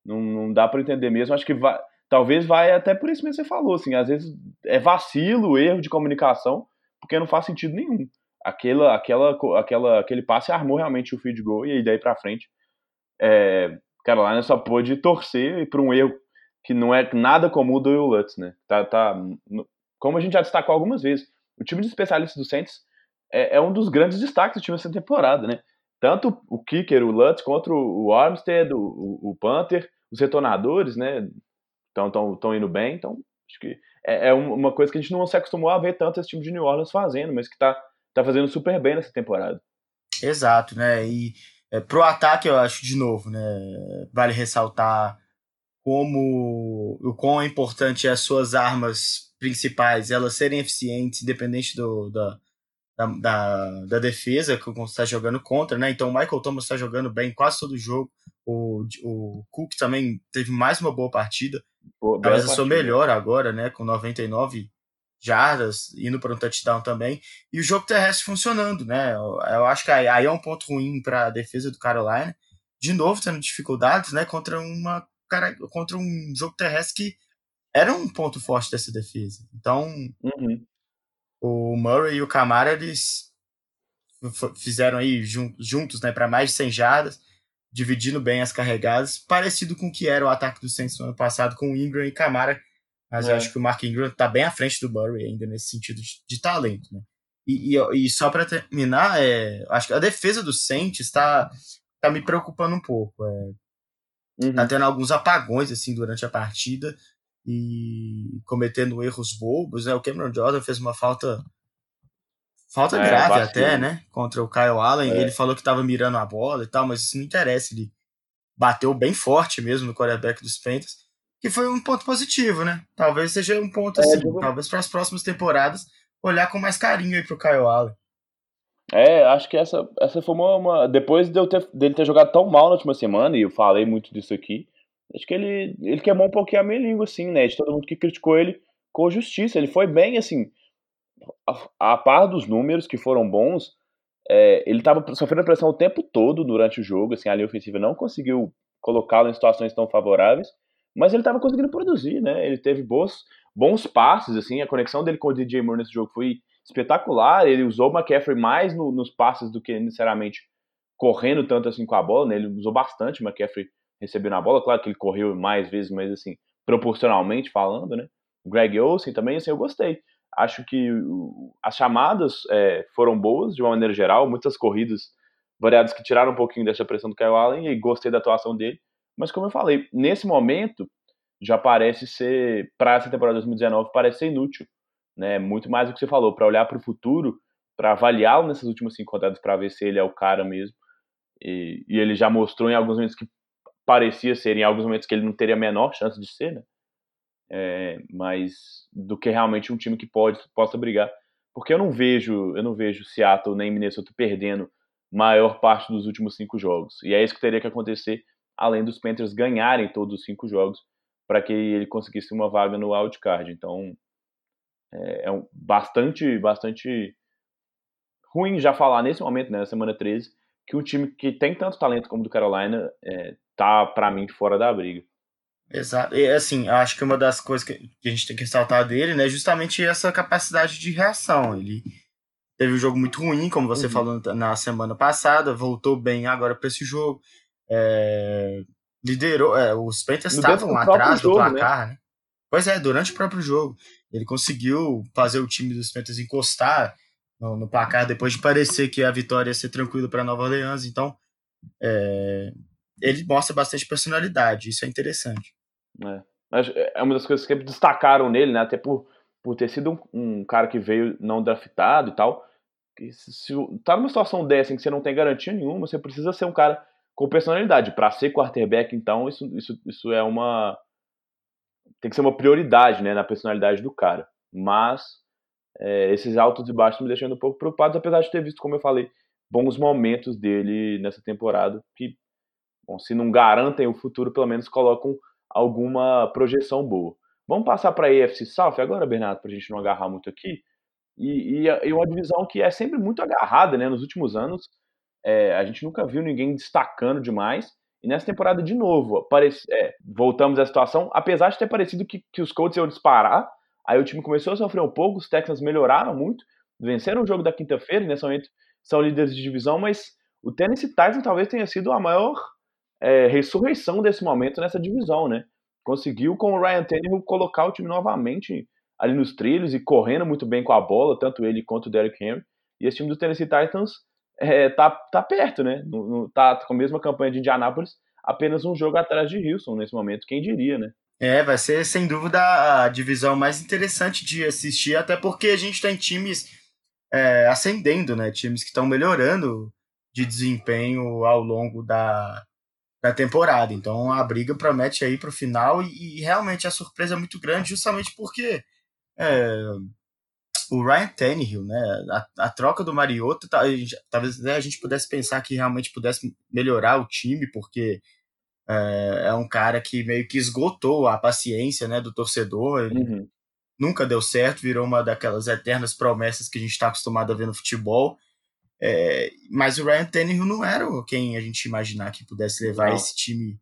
Speaker 1: não, não dá para entender mesmo. Acho que vai, talvez vai até por isso mesmo que você falou, assim, às vezes é vacilo, erro de comunicação, porque não faz sentido nenhum. Aquela, aquela, aquela, aquele passe armou realmente o field goal e aí daí para frente, é, Carolina só pôde torcer para um erro que não é nada comum do Will Lutz, né? Tá, tá, como a gente já destacou algumas vezes, o time de especialistas do Saints é, é um dos grandes destaques do time essa temporada, né? Tanto o kicker, o Lutz, contra o Armstead, o, o, o Panther, os retornadores, né? estão tão, indo bem. Então, acho que é, é, uma coisa que a gente não se acostumou a ver tanto esse time de New Orleans fazendo, mas que está tá fazendo super bem nessa temporada.
Speaker 2: Exato, né? E é, pro ataque, eu acho, de novo, né? Vale ressaltar como o quão é importante as suas armas principais elas serem eficientes, independente do, da, da, da, da defesa que você está jogando contra, né? Então o Michael Thomas está jogando bem quase todo o jogo. O, o Cook também teve mais uma boa partida. Boa, Talvez a sua melhor agora, né? Com 99 jardas, indo para um touchdown também. E o jogo terrestre funcionando, né? Eu, eu acho que aí, aí, é um ponto ruim para a defesa do Carolina. De novo, tendo dificuldades, né? Contra, uma, contra um jogo terrestre que era um ponto forte dessa defesa. Então, uhum. o Murray e o Camara, eles fizeram aí juntos, né? Para mais de 100 jardas dividindo bem as carregadas, parecido com o que era o ataque do Saints no ano passado com o Ingram e Camara, mas é. eu acho que o Mark Ingram está bem à frente do Murray ainda nesse sentido de, de talento, né? E, e, e só para terminar, é, acho que a defesa do Saints está tá me preocupando um pouco. É, uhum. Tá tendo alguns apagões assim durante a partida e cometendo erros bobos, né? O Cameron Jordan fez uma falta Falta é, grave até, né? Contra o Kyle Allen. É. Ele falou que estava mirando a bola e tal, mas isso não interessa. Ele bateu bem forte mesmo no quarterback dos Panthers, que foi um ponto positivo, né? Talvez seja um ponto é, assim, talvez para as próximas temporadas olhar com mais carinho aí pro Kyle Allen.
Speaker 1: É, acho que essa, essa foi uma, uma. Depois de eu ter, dele ter jogado tão mal na última semana, e eu falei muito disso aqui, acho que ele, ele queimou um pouquinho a minha língua, assim, né? De todo mundo que criticou ele com justiça. Ele foi bem, assim a, a par dos números que foram bons, é, ele estava sofrendo pressão o tempo todo durante o jogo, assim, a linha ofensiva não conseguiu colocá-lo em situações tão favoráveis, mas ele estava conseguindo produzir, né? Ele teve bons, bons passes, assim, a conexão dele com o DJ Moore nesse jogo foi espetacular. Ele usou o McCaffrey mais no, nos passes do que necessariamente correndo tanto assim com a bola, né? Ele usou bastante o McCaffrey recebendo a bola, claro que ele correu mais vezes, mas assim, proporcionalmente falando, né? O Greg Olsen também, assim, eu gostei. Acho que as chamadas é, foram boas, de uma maneira geral, muitas corridas variadas que tiraram um pouquinho dessa pressão do Kyle Allen e gostei da atuação dele. Mas como eu falei, nesse momento já parece ser, para essa temporada 2019, parece ser inútil. Né? Muito mais do que você falou, para olhar para o futuro, para avaliá-lo nessas últimas cinco rodadas, para ver se ele é o cara mesmo. E, e, ele já mostrou em alguns momentos que parecia ser, em alguns momentos que ele não teria a menor chance de ser, né? É, mas do que realmente um time que pode possa brigar, porque eu não vejo, eu não vejo Seattle nem Minnesota perdendo maior parte dos últimos cinco jogos. E é isso que teria que acontecer, além dos Panthers ganharem todos os cinco jogos para que ele conseguisse uma vaga no wildcard. Então é, é um, bastante, bastante ruim já falar nesse momento, né, na semana 13, que um time que tem tanto talento como o do Carolina é, tá, para mim, fora da briga.
Speaker 2: Exato. E assim, acho que uma das coisas que a gente tem que ressaltar dele, né, é justamente essa capacidade de reação. Ele teve um jogo muito ruim, como você uhum. falou na semana passada, voltou bem agora para esse jogo. É, liderou, é, os Panthers estavam atrás jogo, do né? placar, né? né? Pois é, durante o próprio jogo. Ele conseguiu fazer o time dos Panthers encostar no, no placar depois de parecer que a vitória ia ser tranquila para Nova Orleans. Então, é, ele mostra bastante personalidade, isso é interessante.
Speaker 1: É. é uma das coisas que destacaram nele, né? Até por, por ter sido um, um cara que veio não draftado e tal. E se, se tá numa situação dessa em que você não tem garantia nenhuma, você precisa ser um cara com personalidade. Para ser quarterback, então, isso, isso, isso é uma. Tem que ser uma prioridade, né? Na personalidade do cara. Mas é, esses altos e baixos me deixando um pouco preocupados, apesar de ter visto, como eu falei, bons momentos dele nessa temporada, que, bom, se não garantem o futuro, pelo menos colocam alguma projeção boa. Vamos passar para a AFC South agora, Bernardo, para a gente não agarrar muito aqui. E, e, e, uma divisão que é sempre muito agarrada, né? Nos últimos anos, é, a gente nunca viu ninguém destacando demais. E nessa temporada, de novo, é, voltamos à situação, apesar de ter parecido que, que os Colts iam disparar, Aí o time começou a sofrer um pouco, os Texans melhoraram muito, venceram o jogo da quinta-feira, nesse momento são líderes de divisão, mas o Tennessee Titans talvez tenha sido a maior é, ressurreição desse momento nessa divisão, né? Conseguiu com o Ryan Tannehill colocar o time novamente ali nos trilhos e correndo muito bem com a bola, tanto ele quanto o Derrick Henry. E esse time do Tennessee Titans é, tá, tá perto, né? Tá com a mesma campanha de Indianápolis, apenas um jogo atrás de Houston nesse momento, quem diria, né?
Speaker 2: É, vai ser sem dúvida a divisão mais interessante de assistir, até porque a gente tem times é, ascendendo, né? Times que estão melhorando de desempenho ao longo da, da temporada. Então a briga promete aí para o final e, e, realmente a surpresa é muito grande, justamente porque é, o Ryan Tannehill, né? A, a troca do Mariota, tá, talvez né, a gente pudesse pensar que realmente pudesse melhorar o time, porque é, é, um cara que meio que esgotou a paciência né, do torcedor. Ele uhum. nunca deu certo, virou uma daquelas eternas promessas que a gente está acostumado a ver no futebol. É, mas o Ryan Tannehill não era quem a gente imaginar que pudesse levar não. esse time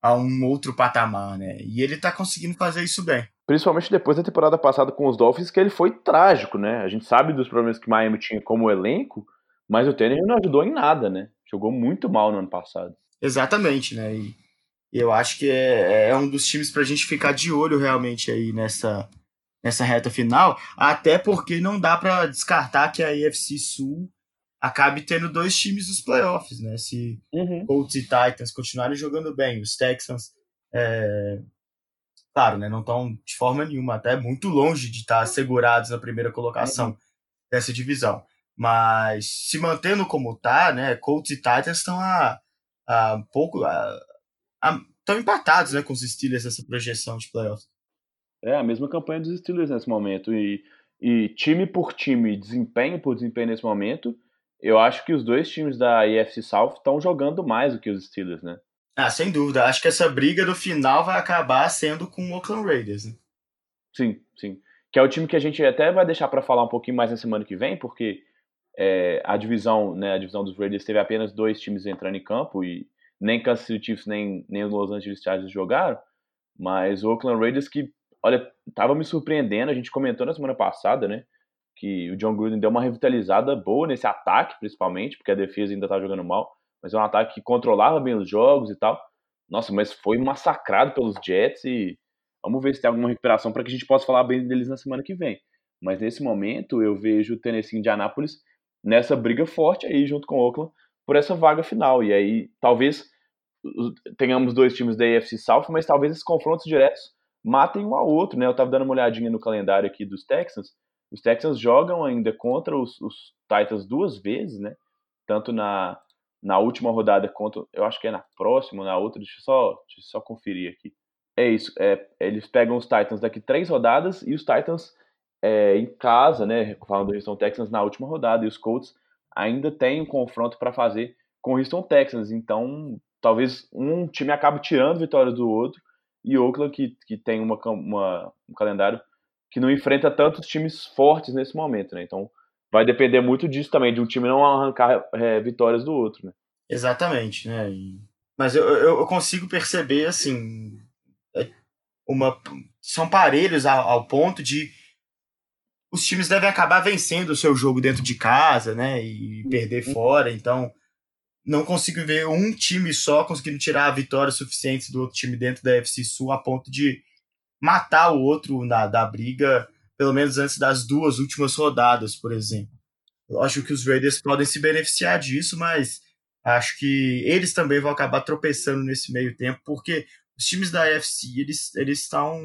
Speaker 2: a um outro patamar, né? E ele tá conseguindo fazer isso bem.
Speaker 1: Principalmente depois da temporada passada com os Dolphins, que ele foi trágico, né? A gente sabe dos problemas que Miami tinha como elenco, mas o Tannehill não ajudou em nada, né? Jogou muito mal no ano passado.
Speaker 2: Exatamente, né? E, eu acho que é, é um dos times para a gente ficar de olho realmente aí nessa, nessa reta final, até porque não dá para descartar que a AFC Sul acabe tendo dois times nos playoffs, né? Se uhum. Colts e Titans continuarem jogando bem, os Texans, é... claro, né? Não estão de forma nenhuma, até muito longe de estar segurados na primeira colocação uhum. dessa divisão. Mas se mantendo como tá, né? Colts e Titans estão a um pouco. estão empatados né, com os Steelers nessa projeção de playoffs.
Speaker 1: É a mesma campanha dos Steelers nesse momento. E, e time por time, desempenho por desempenho nesse momento, eu acho que os dois times da AFC South estão jogando mais do que os Steelers, né?
Speaker 2: Ah, sem dúvida. Acho que essa briga no final vai acabar sendo com o Oakland Raiders, né?
Speaker 1: Sim, sim. Que é o time que a gente até vai deixar para falar um pouquinho mais na semana que vem, porque é, a divisão, né, a divisão dos Raiders teve apenas dois times entrando em campo e nem Kansas City Chiefs nem, nem os Los Angeles Chargers jogaram, mas o Oakland Raiders que, olha, tava me surpreendendo, a gente comentou na semana passada, né, que o John Gruden deu uma revitalizada boa nesse ataque, principalmente, porque a defesa ainda tá jogando mal, mas é um ataque que controlava bem os jogos e tal. Nossa, mas foi massacrado pelos Jets e vamos ver se tem alguma recuperação para que a gente possa falar bem deles na semana que vem. Mas nesse momento eu vejo o Tennessee Indianapolis nessa briga forte aí junto com o Oakland por essa vaga final. E aí talvez tenhamos dois times da AFC South, mas talvez esses confrontos diretos matem um ao outro, né? Eu tava dando uma olhadinha no calendário aqui dos Texans. Os Texans jogam ainda contra os, os Titans duas vezes, né? Tanto na, na última rodada contra, eu acho que é na próxima, na outra, deixa eu só, deixa eu só conferir aqui. É isso, é, eles pegam os Titans daqui três rodadas e os Titans é, em casa, né, falando do Houston Texans na última rodada, e os Colts ainda têm um confronto para fazer com o Houston Texans, então talvez um time acabe tirando vitórias do outro, e Oakland, que, que tem uma, uma, um calendário que não enfrenta tantos times fortes nesse momento, né, então vai depender muito disso também, de um time não arrancar é, vitórias do outro, né.
Speaker 2: Exatamente, né, mas eu, eu consigo perceber, assim, é, uma, são parelhos ao, ao ponto de os times devem acabar vencendo o seu jogo dentro de casa, né? E perder uhum. fora. Então, não consigo ver um time só conseguindo tirar vitórias suficientes do outro time dentro da FC Sul a ponto de matar o outro na, da briga, pelo menos antes das duas últimas rodadas, por exemplo. Lógico que os Raiders podem se beneficiar disso, mas acho que eles também vão acabar tropeçando nesse meio tempo, porque os times da AFC, eles eles estão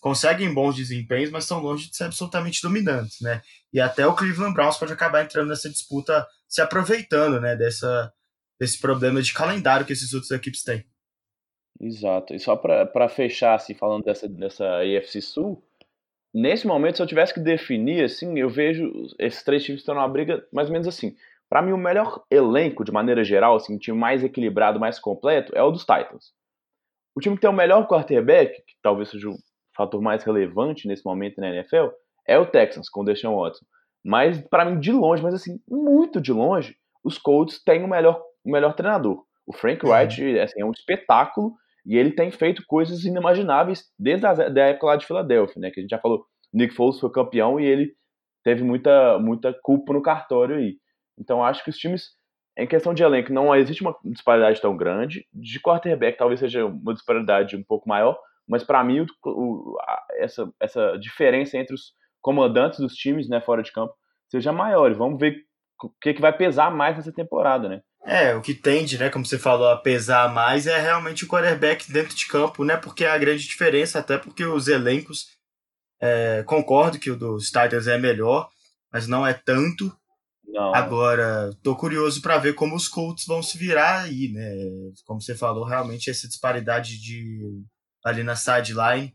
Speaker 2: conseguem bons desempenhos, mas são longe de ser absolutamente dominantes, né? E até o Cleveland Browns pode acabar entrando nessa disputa, se aproveitando, né, dessa, desse problema de calendário que esses outros equipes têm.
Speaker 1: Exato. E só para fechar, assim, falando dessa, dessa AFC Sul, nesse momento, se eu tivesse que definir, assim, eu vejo esses três times estão numa briga mais ou menos assim. Para mim, o melhor elenco, de maneira geral, assim, o time mais equilibrado, mais completo, é o dos Titans. O time que tem o melhor quarterback, que talvez seja o fator mais relevante nesse momento na NFL é o Texans com o Deshaun Watson. Mas para mim de longe, mas assim, muito de longe, os Colts têm o melhor, o melhor treinador. O Frank. Wright uhum. assim, é um espetáculo e ele tem feito coisas inimagináveis desde a da época lá de Filadélfia, né? Que a gente já falou, Nick Foles foi campeão e ele teve muita, muita culpa no cartório aí. Então acho que os times, em questão de elenco, não existe uma disparidade tão grande. De quarterback talvez seja uma disparidade um pouco maior, mas para mim o, o, a, essa, essa diferença entre os comandantes dos times né, fora de campo seja maior. Vamos ver o que, que vai pesar mais nessa temporada, né?
Speaker 2: É, o que tende, né, como você falou, a pesar mais é realmente o quarterback dentro de campo, né? Porque é a grande diferença, até porque os elencos, é, concordo que o dos Titans é melhor, mas não é tanto. Não. Agora, tô curioso para ver como os Colts vão se virar aí, né? Como você falou, realmente essa disparidade de ali na sideline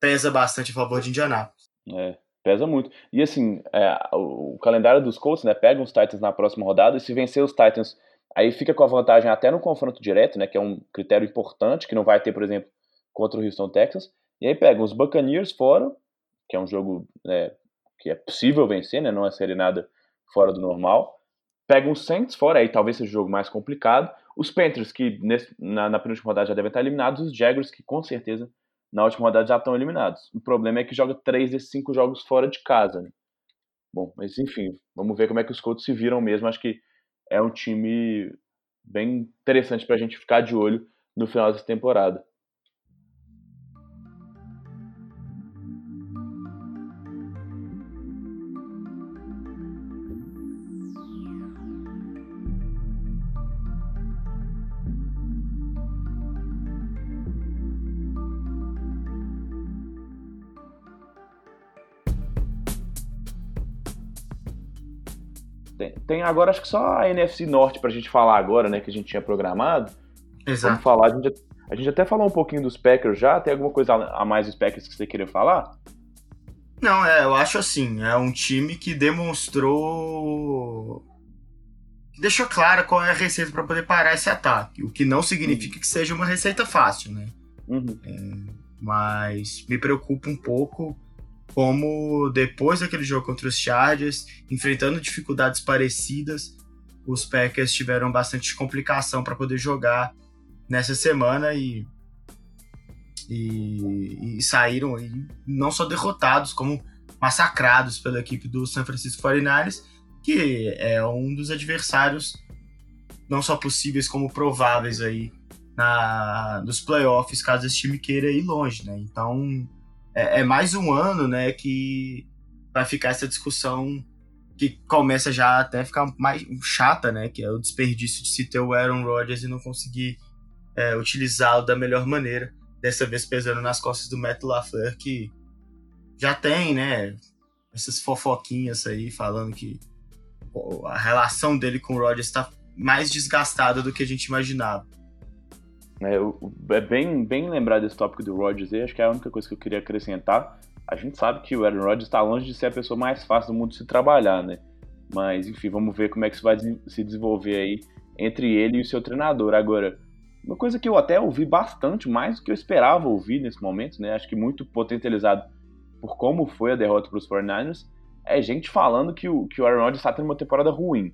Speaker 2: pesa bastante a favor de Indianápolis.
Speaker 1: É, pesa muito. E assim, é, o, o, calendário dos Colts, né, pega os Titans na próxima rodada e se vencer os Titans, aí fica com a vantagem até no confronto direto, né, que é um critério importante que não vai ter, por exemplo, contra o Houston Texans. E aí pega os Buccaneers fora, que é um jogo né, que é possível vencer, né, não é ser nada fora do normal. Pega os Saints fora, aí talvez seja o jogo mais complicado. Os Panthers, que nesse, na, na penúltima rodada já devem estar eliminados, os Jaguars, que com certeza na última rodada já estão eliminados. O problema é que joga três desses cinco jogos fora de casa, né? Bom, mas enfim, vamos ver como é que os Colts se viram mesmo. Acho que é um time bem interessante para a gente ficar de olho no final dessa temporada. Tem, tem, agora acho que só a NFC Norte pra gente falar agora, né? Que a gente tinha programado.
Speaker 2: Exato.
Speaker 1: Vamos falar. A gente, a gente até falou um pouquinho dos Packers já. Tem alguma coisa a mais dos Packers que você queria falar?
Speaker 2: Não, é, eu acho assim, é um time que demonstrou. Deixou clara qual é a receita para poder parar esse ataque. O que não significa uhum. que seja uma receita fácil, né?
Speaker 1: Uhum.
Speaker 2: É, mas me preocupa um pouco como depois daquele jogo contra os Chargers, enfrentando dificuldades parecidas, os Packers tiveram bastante complicação para poder jogar nessa semana e, e, e saíram e não só derrotados, como massacrados pela equipe do San Francisco 49ers, que é um dos adversários não só possíveis como prováveis aí na, nos playoffs, caso esse time queira ir longe, né? Então, é, é, mais um ano, né, que vai ficar essa discussão que começa já até ficar mais chata, né, que é o desperdício de se ter o Aaron Rodgers e não conseguir é, utilizá-lo da melhor maneira, dessa vez pesando nas costas do Matt LaFleur, que já tem, né, essas fofoquinhas aí falando que a relação dele com o Rodgers está mais desgastada do que a gente imaginava.
Speaker 1: É, é bem, bem lembrar desse tópico do Rodgers aí, acho que é a única coisa que eu queria acrescentar. A gente sabe que o Aaron Rodgers está longe de ser a pessoa mais fácil do mundo se trabalhar, né? Mas, enfim, vamos ver como é que isso vai se desenvolver aí entre ele e o seu treinador. Agora, uma coisa que eu até ouvi bastante, mais do que eu esperava ouvir nesse momento, né? Acho que muito potencializado por como foi a derrota para os 49ers, é gente falando que o, que o Aaron Rodgers está tendo uma temporada ruim.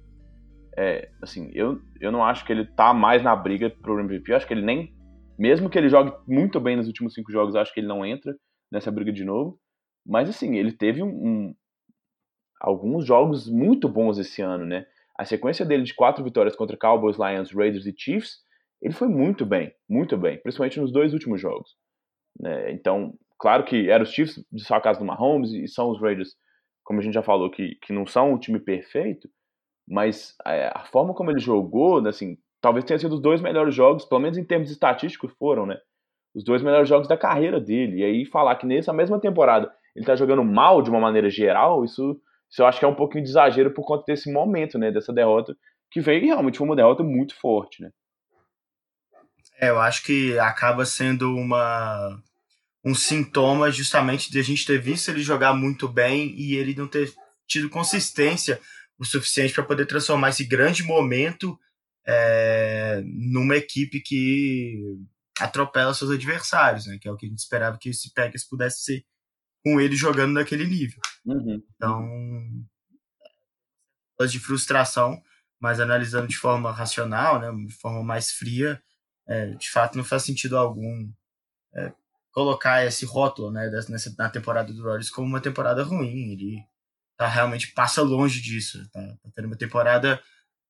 Speaker 1: É, assim, eu, eu não acho que ele tá mais na briga pro MVP. Eu acho que ele nem. Mesmo que ele jogue muito bem nos últimos cinco jogos, acho que ele não entra nessa briga de novo. Mas assim, ele teve um, um, alguns jogos muito bons esse ano, né? A sequência dele de quatro vitórias contra Cowboys, Lions, Raiders e Chiefs, ele foi muito bem, muito bem, principalmente nos dois últimos jogos. Né? Então, claro que eram os Chiefs de sua casa do Mahomes e são os Raiders, como a gente já falou, que, que não são o time perfeito, mas é, a forma como ele jogou, assim, talvez tenha sido os dois melhores jogos, pelo menos em termos estatísticos foram, né? Os dois melhores jogos da carreira dele. E aí falar que nessa mesma temporada ele tá jogando mal de uma maneira geral, isso, isso eu acho que é um pouquinho de exagero por conta desse momento, né? Dessa derrota, que veio realmente foi uma derrota muito forte, né?
Speaker 2: É, eu acho que acaba sendo uma um sintoma justamente de a gente ter visto ele jogar muito bem e ele não ter tido consistência o suficiente para poder transformar esse grande momento é, numa equipe que atropela seus adversários, né? Que é o que a gente esperava que esse Packers pudesse ser com ele jogando naquele nível.
Speaker 1: Uhum.
Speaker 2: Então, de frustração, mas analisando de forma racional, né? De forma mais fria, é, de fato não faz sentido algum é, colocar esse rótulo, né? Nessa, na temporada do Rodgers como uma temporada ruim. Ele tá realmente passa longe disso. Tá, tá tendo uma temporada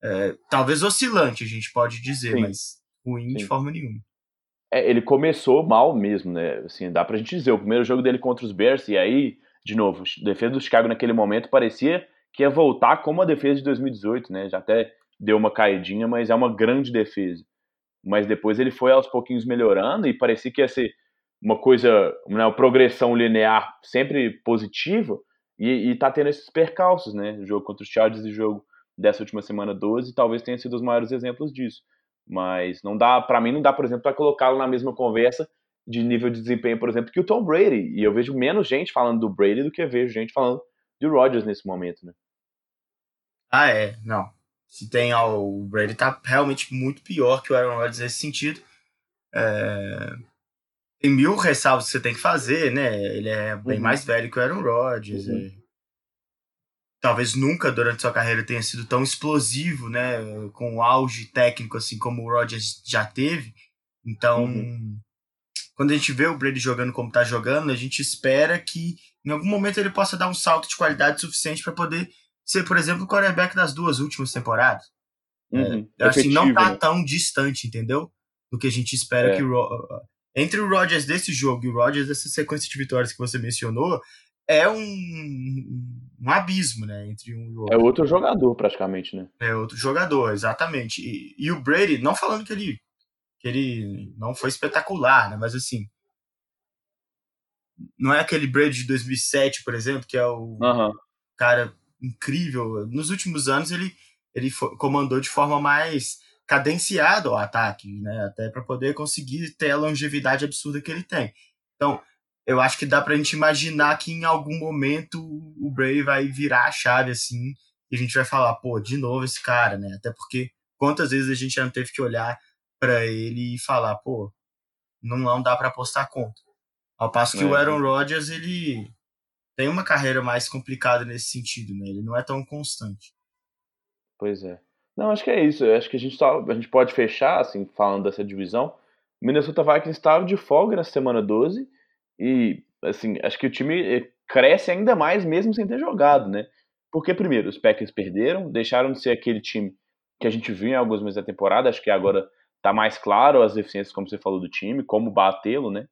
Speaker 2: é, talvez oscilante, a gente pode dizer, Sim. mas ruim Sim. de forma nenhuma.
Speaker 1: É, ele começou mal mesmo, né? Assim, dá pra gente dizer, o primeiro jogo dele contra os Bears, e aí, de novo, a defesa do Chicago naquele momento parecia que ia voltar como a defesa de 2018, né? Já até deu uma caidinha, mas é uma grande defesa. Mas depois ele foi aos pouquinhos melhorando e parecia que ia ser uma coisa, né, uma progressão linear sempre positiva, e, e tá tendo esses percalços, né? O jogo contra os Chargers e jogo dessa última semana 12 talvez tenha sido os maiores exemplos disso. Mas não dá, para mim, não dá, por exemplo, para colocá-lo na mesma conversa de nível de desempenho, por exemplo, que o Tom Brady. E eu vejo menos gente falando do Brady do que eu vejo gente falando do Rodgers nesse momento, né?
Speaker 2: Ah, é, não. Se tem o Brady tá realmente muito pior que o Aaron Rodgers nesse sentido. É, tem mil ressalvas que você tem que fazer, né? Ele é bem uhum. mais velho que o Aaron Rodgers. Uhum. É... Talvez nunca durante sua carreira tenha sido tão explosivo, né? Com o auge técnico assim como o Rodgers já teve. Então, uhum. quando a gente vê o Brady jogando como tá jogando, a gente espera que em algum momento ele possa dar um salto de qualidade suficiente para poder ser, por exemplo, o quarterback das duas últimas temporadas.
Speaker 1: Uhum.
Speaker 2: É, assim, não tá né? tão distante, entendeu? Do que a gente espera é. que o entre o Rodgers desse jogo e o Rodgers dessa sequência de vitórias que você mencionou, é um, um abismo, né? Entre um e o
Speaker 1: outro. É outro jogador, praticamente, né?
Speaker 2: É outro jogador, exatamente. E, e o Brady, não falando que ele, que ele não foi espetacular, né? Mas assim. Não é aquele Brady de 2007, por exemplo, que é o
Speaker 1: uhum.
Speaker 2: cara incrível. Nos últimos anos ele, ele comandou de forma mais cadenciado ao ataque, né? Até para poder conseguir ter a longevidade absurda que ele tem. Então, eu acho que dá pra gente imaginar que em algum momento o Bray vai virar a chave assim, e a gente vai falar, pô, de novo esse cara, né? Até porque quantas vezes a gente já não teve que olhar para ele e falar, pô, não, não dá para apostar conta. Ao passo que é. o Aaron Rodgers, ele tem uma carreira mais complicada nesse sentido, né? Ele não é tão constante.
Speaker 1: Pois é. Não, acho que é isso. acho que a gente, tá, a gente pode fechar, assim, falando dessa divisão. Minnesota Vikings estava de folga na semana 12 e, assim, acho que o time eh, cresce ainda mais mesmo sem ter jogado, né? Porque, primeiro, os Packers perderam, deixaram de ser aquele time que a gente viu em alguns meses da temporada. Acho que agora tá mais claro as deficiências, como você falou, do time, como batê-lo, né?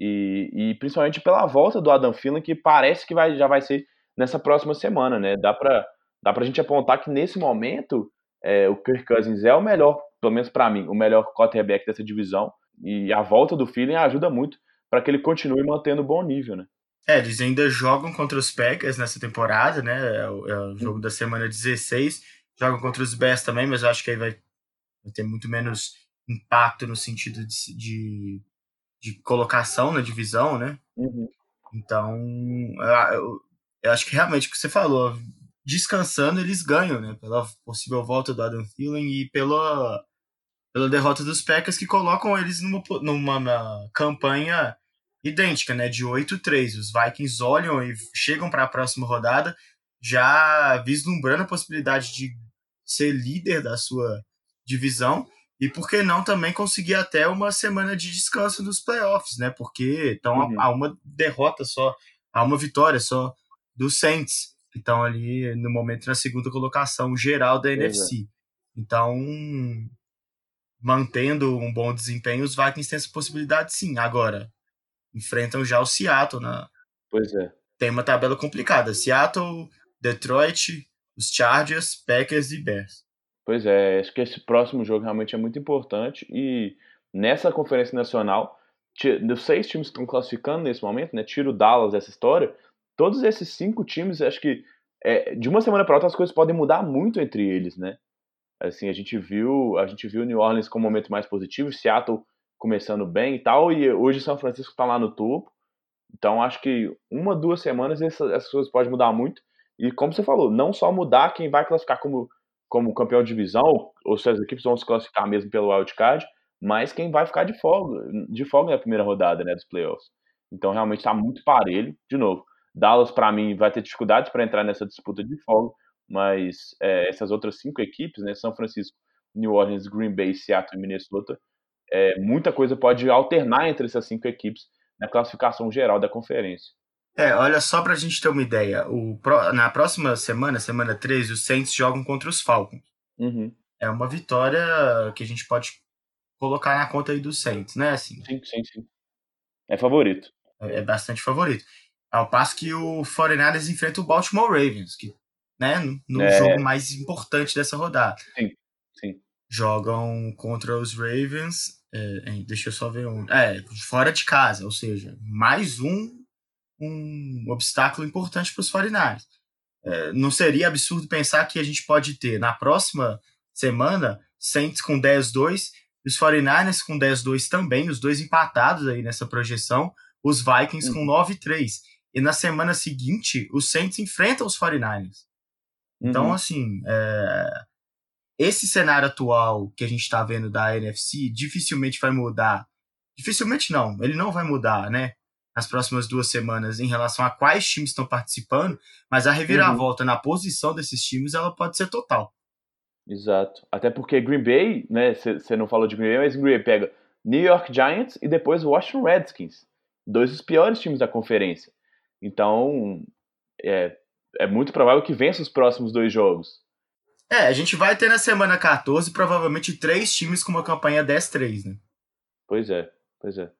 Speaker 1: E, e, principalmente pela volta do Adam Thielen, que parece que vai, já vai ser nessa próxima semana, né? Dá pra, dá pra gente apontar que nesse momento é, o Kirk Cousins é o melhor, pelo menos para mim, o melhor quarterback dessa divisão. E a volta do feeling ajuda muito para que ele continue mantendo bom nível, né?
Speaker 2: É, eles ainda jogam contra os Packers nessa temporada, né? É o, é o jogo da semana 16. jogam contra os Bears também, mas eu acho que aí vai, vai ter muito menos impacto no sentido de, de, de colocação na divisão, né?
Speaker 1: Uhum.
Speaker 2: Então, eu, eu, acho que realmente o que você falou, descansando eles ganham, né? Pela possível volta do Adam Thielen e pela, pela derrota dos Packers que colocam eles numa, numa campanha idêntica, né? De 8-3. Os Vikings olham e chegam para a próxima rodada já vislumbrando a possibilidade de ser líder da sua divisão e por que não também conseguir até uma semana de descanso nos playoffs, né? Porque estão uhum. a, uma derrota só, a uma vitória só dos Saints, que estão ali no momento na segunda colocação geral da NFC. É. Então, mantendo um bom desempenho, os Vikings têm essa possibilidade sim. Agora, enfrentam já o Seattle na.
Speaker 1: Pois é.
Speaker 2: Tem uma tabela complicada. Seattle, Detroit, os Chargers, Packers e Bears.
Speaker 1: Pois é, acho que esse próximo jogo realmente é muito importante e nessa conferência nacional, dos seis times que estão classificando nesse momento, né, tiro Dallas dessa história, todos esses cinco times, acho que é, de uma semana para outra as coisas podem mudar muito entre eles, né? Assim, a gente viu, a gente viu New Orleans com um momento mais positivo, Seattle começando bem e tal, e hoje São Francisco está lá no topo. Então acho que uma, duas semanas essas, essas coisas podem mudar muito. E como você falou, não só mudar quem vai classificar como como campeão de divisão, ou se as equipes vão se classificar mesmo pelo wildcard, mas quem vai ficar de folga, de folga na primeira rodada né, dos playoffs. Então realmente está muito parelho. De novo, Dallas para mim vai ter dificuldades para entrar nessa disputa de folga, mas é, essas outras cinco equipes, né, São Francisco, New Orleans, Green Bay, Seattle e Minnesota, é, muita coisa pode alternar entre essas cinco equipes na classificação geral da conferência.
Speaker 2: É, olha só pra gente ter uma ideia. O, na próxima semana, semana 13, os Saints jogam contra os Falcons.
Speaker 1: Uhum.
Speaker 2: É uma vitória que a gente pode colocar na conta aí dos Saints, né? Assim,
Speaker 1: sim, sim, sim. É favorito.
Speaker 2: É, é bastante favorito. Ao passo que o 49ers enfrenta o Baltimore Ravens, que, né, no é... jogo mais importante dessa rodada.
Speaker 1: Sim, sim.
Speaker 2: Jogam contra os Ravens. É, deixa eu só ver um. É, fora de casa, ou seja, mais um um obstáculo importante para os 49 é, não seria absurdo pensar que a gente pode ter na próxima semana Saints com 10-2 e os 49ers com 10-2 também, os dois empatados aí nessa projeção, os Vikings uhum. com 9-3. E na semana seguinte, os Saints enfrentam os 49ers. Então, uhum. assim, é, esse cenário atual que a gente está vendo da NFC dificilmente vai mudar. Dificilmente não, ele não vai mudar, né? nas próximas duas semanas em relação a quais times estão participando, mas a reviravolta uhum. na posição desses times ela pode ser total.
Speaker 1: Exato. Até porque Green Bay, né? Você não falou de Green Bay, mas Green Bay pega New York Giants e depois Washington Redskins, dois dos piores times da conferência. Então, é, é muito provável que vença os próximos dois jogos.
Speaker 2: É, a gente vai ter na semana 14 provavelmente três times com uma campanha 10-3, né?
Speaker 1: Pois é, pois é.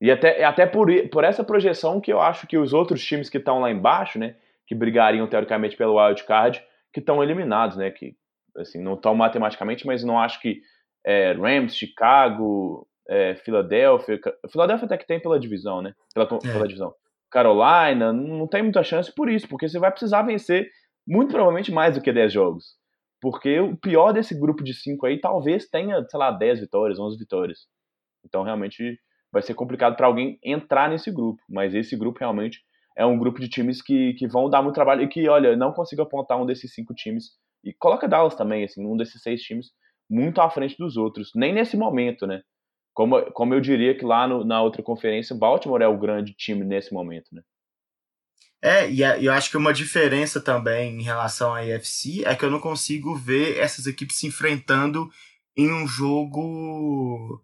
Speaker 1: E até, até por, por essa projeção que eu acho que os outros times que estão lá embaixo, né, que brigariam teoricamente pelo wild card, que estão eliminados, né, que assim, não estão matematicamente, mas não acho que é, Rams, Chicago, é, Filadélfia, Filadélfia até que tem pela divisão, né, pela, é. pela divisão. Carolina, não tem muita chance por isso, porque você vai precisar vencer muito provavelmente mais do que 10 jogos. Porque o pior desse grupo de 5 aí talvez tenha, sei lá, 10 vitórias, 11 vitórias. Então realmente vai ser complicado para alguém entrar nesse grupo. Mas esse grupo realmente é um grupo de times que, que vão dar muito trabalho e que, olha, não consigo apontar um desses cinco times. E coloca Dallas também, assim, um desses seis times muito à frente dos outros. Nem nesse momento, né? Como, como eu diria que lá no, na outra conferência, Baltimore é o grande time nesse momento, né?
Speaker 2: É, e eu acho que uma diferença também em relação à AFC é que eu não consigo ver essas equipes se enfrentando em um jogo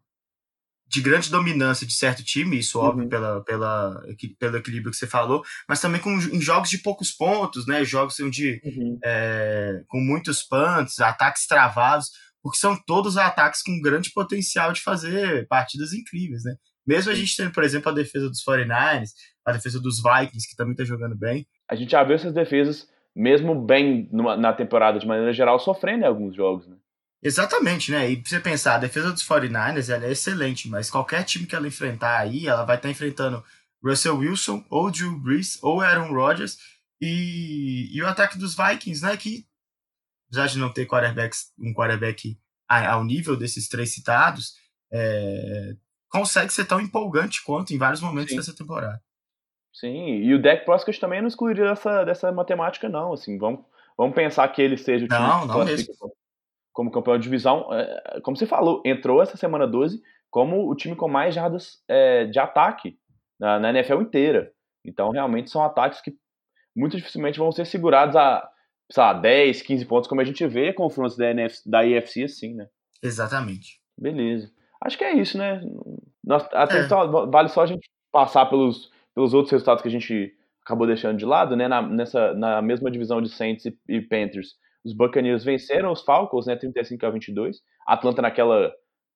Speaker 2: de grande dominância de certo time, isso óbvio uhum. pela, pela, pelo equilíbrio que você falou, mas também com, em jogos de poucos pontos, né? Jogos onde uhum. é, com muitos punts, ataques travados, porque são todos ataques com grande potencial de fazer partidas incríveis, né? Mesmo a gente tendo, por exemplo, a defesa dos 49ers, a defesa dos Vikings, que também está jogando bem.
Speaker 1: A gente já viu essas defesas, mesmo bem numa, na temporada de maneira geral, sofrendo em alguns jogos, né?
Speaker 2: Exatamente, né? E pra você pensar, a defesa dos 49ers ela é excelente, mas qualquer time que ela enfrentar aí, ela vai estar tá enfrentando Russell Wilson, ou Drew Brees, ou Aaron Rodgers, e, e o ataque dos Vikings, né? Que apesar de não ter quarterbacks, um quarterback ao nível desses três citados, é, consegue ser tão empolgante quanto em vários momentos Sim. dessa temporada.
Speaker 1: Sim, e o Dak Prescott também não excluiria dessa, dessa matemática, não. Assim, vamos, vamos pensar que ele seja o
Speaker 2: time não, não mesmo.
Speaker 1: como campeão de divisão. É, como você falou, entrou essa semana 12 como o time com mais jardas é, de ataque na, na, NFL inteira. Então, realmente, são ataques que muito dificilmente vão ser segurados a, sei lá, 10, 15 pontos, como a gente vê confrontos da, NF, da IFC assim, né?
Speaker 2: Exatamente.
Speaker 1: Beleza. Acho que é isso, né? Nós, até é. Então, vale só a gente passar pelos, pelos outros resultados que a gente acabou deixando de lado, né? Na, nessa, na mesma divisão de Saints e, e Panthers, os Buccaneers venceram os Falcons, né? 35 a 22. Atlanta naquela,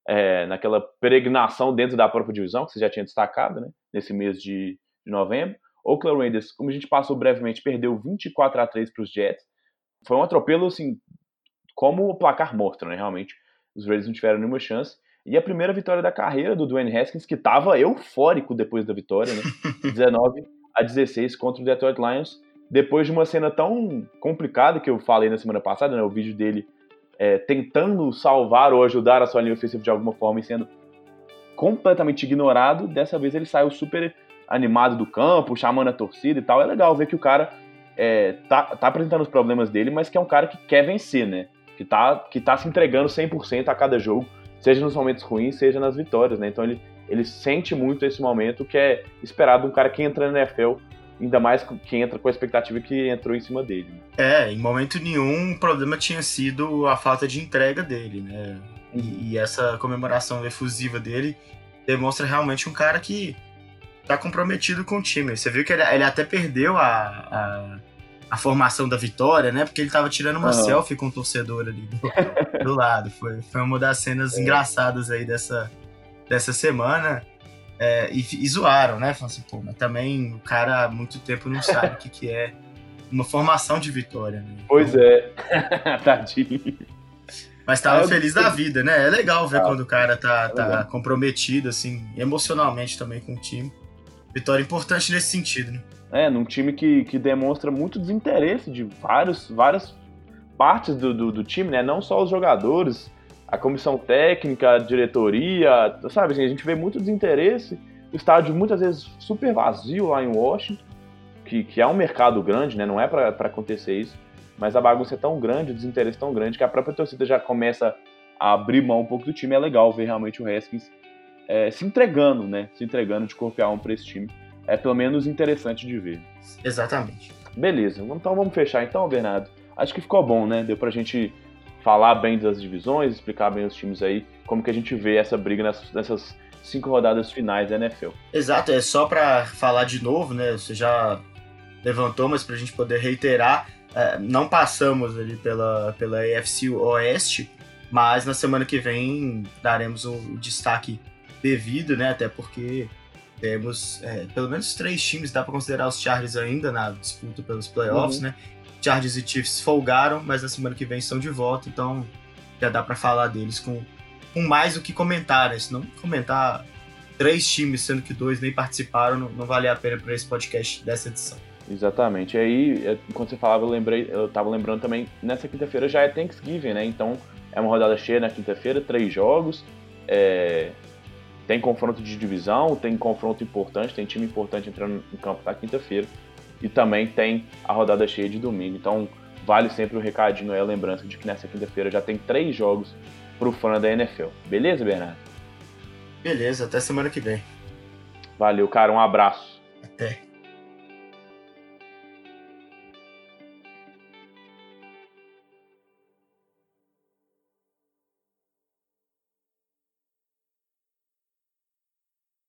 Speaker 1: é, naquela peregrinação dentro da própria divisão, que você já tinha destacado, né? Nesse mês de, de novembro. Oakland Raiders, como a gente passou brevemente, perdeu 24 a 3 para os Jets. Foi um atropelo, assim, como o placar mostra, né? Realmente, os Raiders não tiveram nenhuma chance. E a primeira vitória da carreira do Dwayne Haskins, que estava eufórico depois da vitória, né? 19 a 16 contra o Detroit Lions. Depois de uma cena tão complicada que eu falei na semana passada, né? O vídeo dele é, tentando salvar ou ajudar a sua linha ofensiva de alguma forma e sendo completamente ignorado. Dessa vez ele saiu super animado do campo, chamando a torcida e tal. É legal ver que o cara é, tá, tá apresentando os problemas dele, mas que é um cara que quer vencer, né? Que tá, que tá se entregando 100% a cada jogo seja nos momentos ruins, seja nas vitórias, né? Então ele, ele sente muito esse momento que é esperado de um cara que entra na NFL, ainda mais que entra com a expectativa que entrou em cima dele. Né?
Speaker 2: É, em momento nenhum o problema tinha sido a falta de entrega dele, né? E, uhum. e essa comemoração efusiva dele demonstra realmente um cara que tá comprometido com o time. Você viu que ele, ele até perdeu a, a a formação da vitória, né? Porque ele tava tirando uma selfie com o torcedor ali do, do, lado. Foi, foi uma das cenas é. engraçadas aí dessa, dessa semana. É, e, e, zoaram, né? Falaram assim, pô, mas também o cara há muito tempo não sabe o que, que é uma formação de vitória, né?
Speaker 1: Então, pois é. Tadinho.
Speaker 2: Mas tava é, feliz da vida, né? É legal ver ah, quando o cara tá, tá comprometido, assim, emocionalmente também com o time. Vitória importante nesse sentido, né?
Speaker 1: É, num time que, que demonstra muito desinteresse de vários, várias partes do, do, do time, né? Não só os jogadores, a comissão técnica, a diretoria, sabe? Assim, a gente vê muito desinteresse. O estádio muitas vezes super vazio lá em Washington, que, que é um mercado grande, né? Não é para acontecer isso. Mas a bagunça é tão grande, o desinteresse é tão grande, que a própria torcida já começa a abrir mão um pouco do time. É legal ver realmente o Haskins é, se entregando, né? Se entregando de corpo e alma para esse time é pelo menos interessante de ver.
Speaker 2: Exatamente.
Speaker 1: Beleza, então vamos fechar então, Bernardo. Acho que ficou bom, né? Deu pra gente falar bem das divisões, explicar bem os times aí, como que a gente vê essa briga nessas, nessas cinco rodadas finais da NFL.
Speaker 2: Exato, é só para falar de novo, né? Você já levantou, mas pra gente poder reiterar, é, não passamos ali pela, pela AFC Oeste, mas na semana que vem daremos o destaque devido, né? Até porque temos é, pelo menos três times, dá para considerar os Chargers ainda na disputa pelos playoffs, uhum. né? Chargers e Chiefs folgaram, mas na semana que vem estão de volta, então já dá para falar deles com, com mais o que comentar, né? Se não comentar três times, sendo que dois nem participaram, não, não vale a pena para esse podcast dessa edição.
Speaker 1: Exatamente. E aí, é, enquanto você falava, eu lembrei, eu tava lembrando também, nessa quinta-feira já é Thanksgiving, né? Então é uma rodada cheia na quinta-feira, três jogos. É, tem confronto de divisão, tem confronto importante, tem time importante entrando em campo na quinta-feira. E também tem a rodada cheia de domingo. Então, vale sempre o recadinho aí, a lembrança de que nessa quinta-feira já tem três jogos pro fã da NFL. Beleza, Bernardo?
Speaker 2: Beleza, até semana que vem.
Speaker 1: Valeu, cara. Um abraço.
Speaker 2: Até.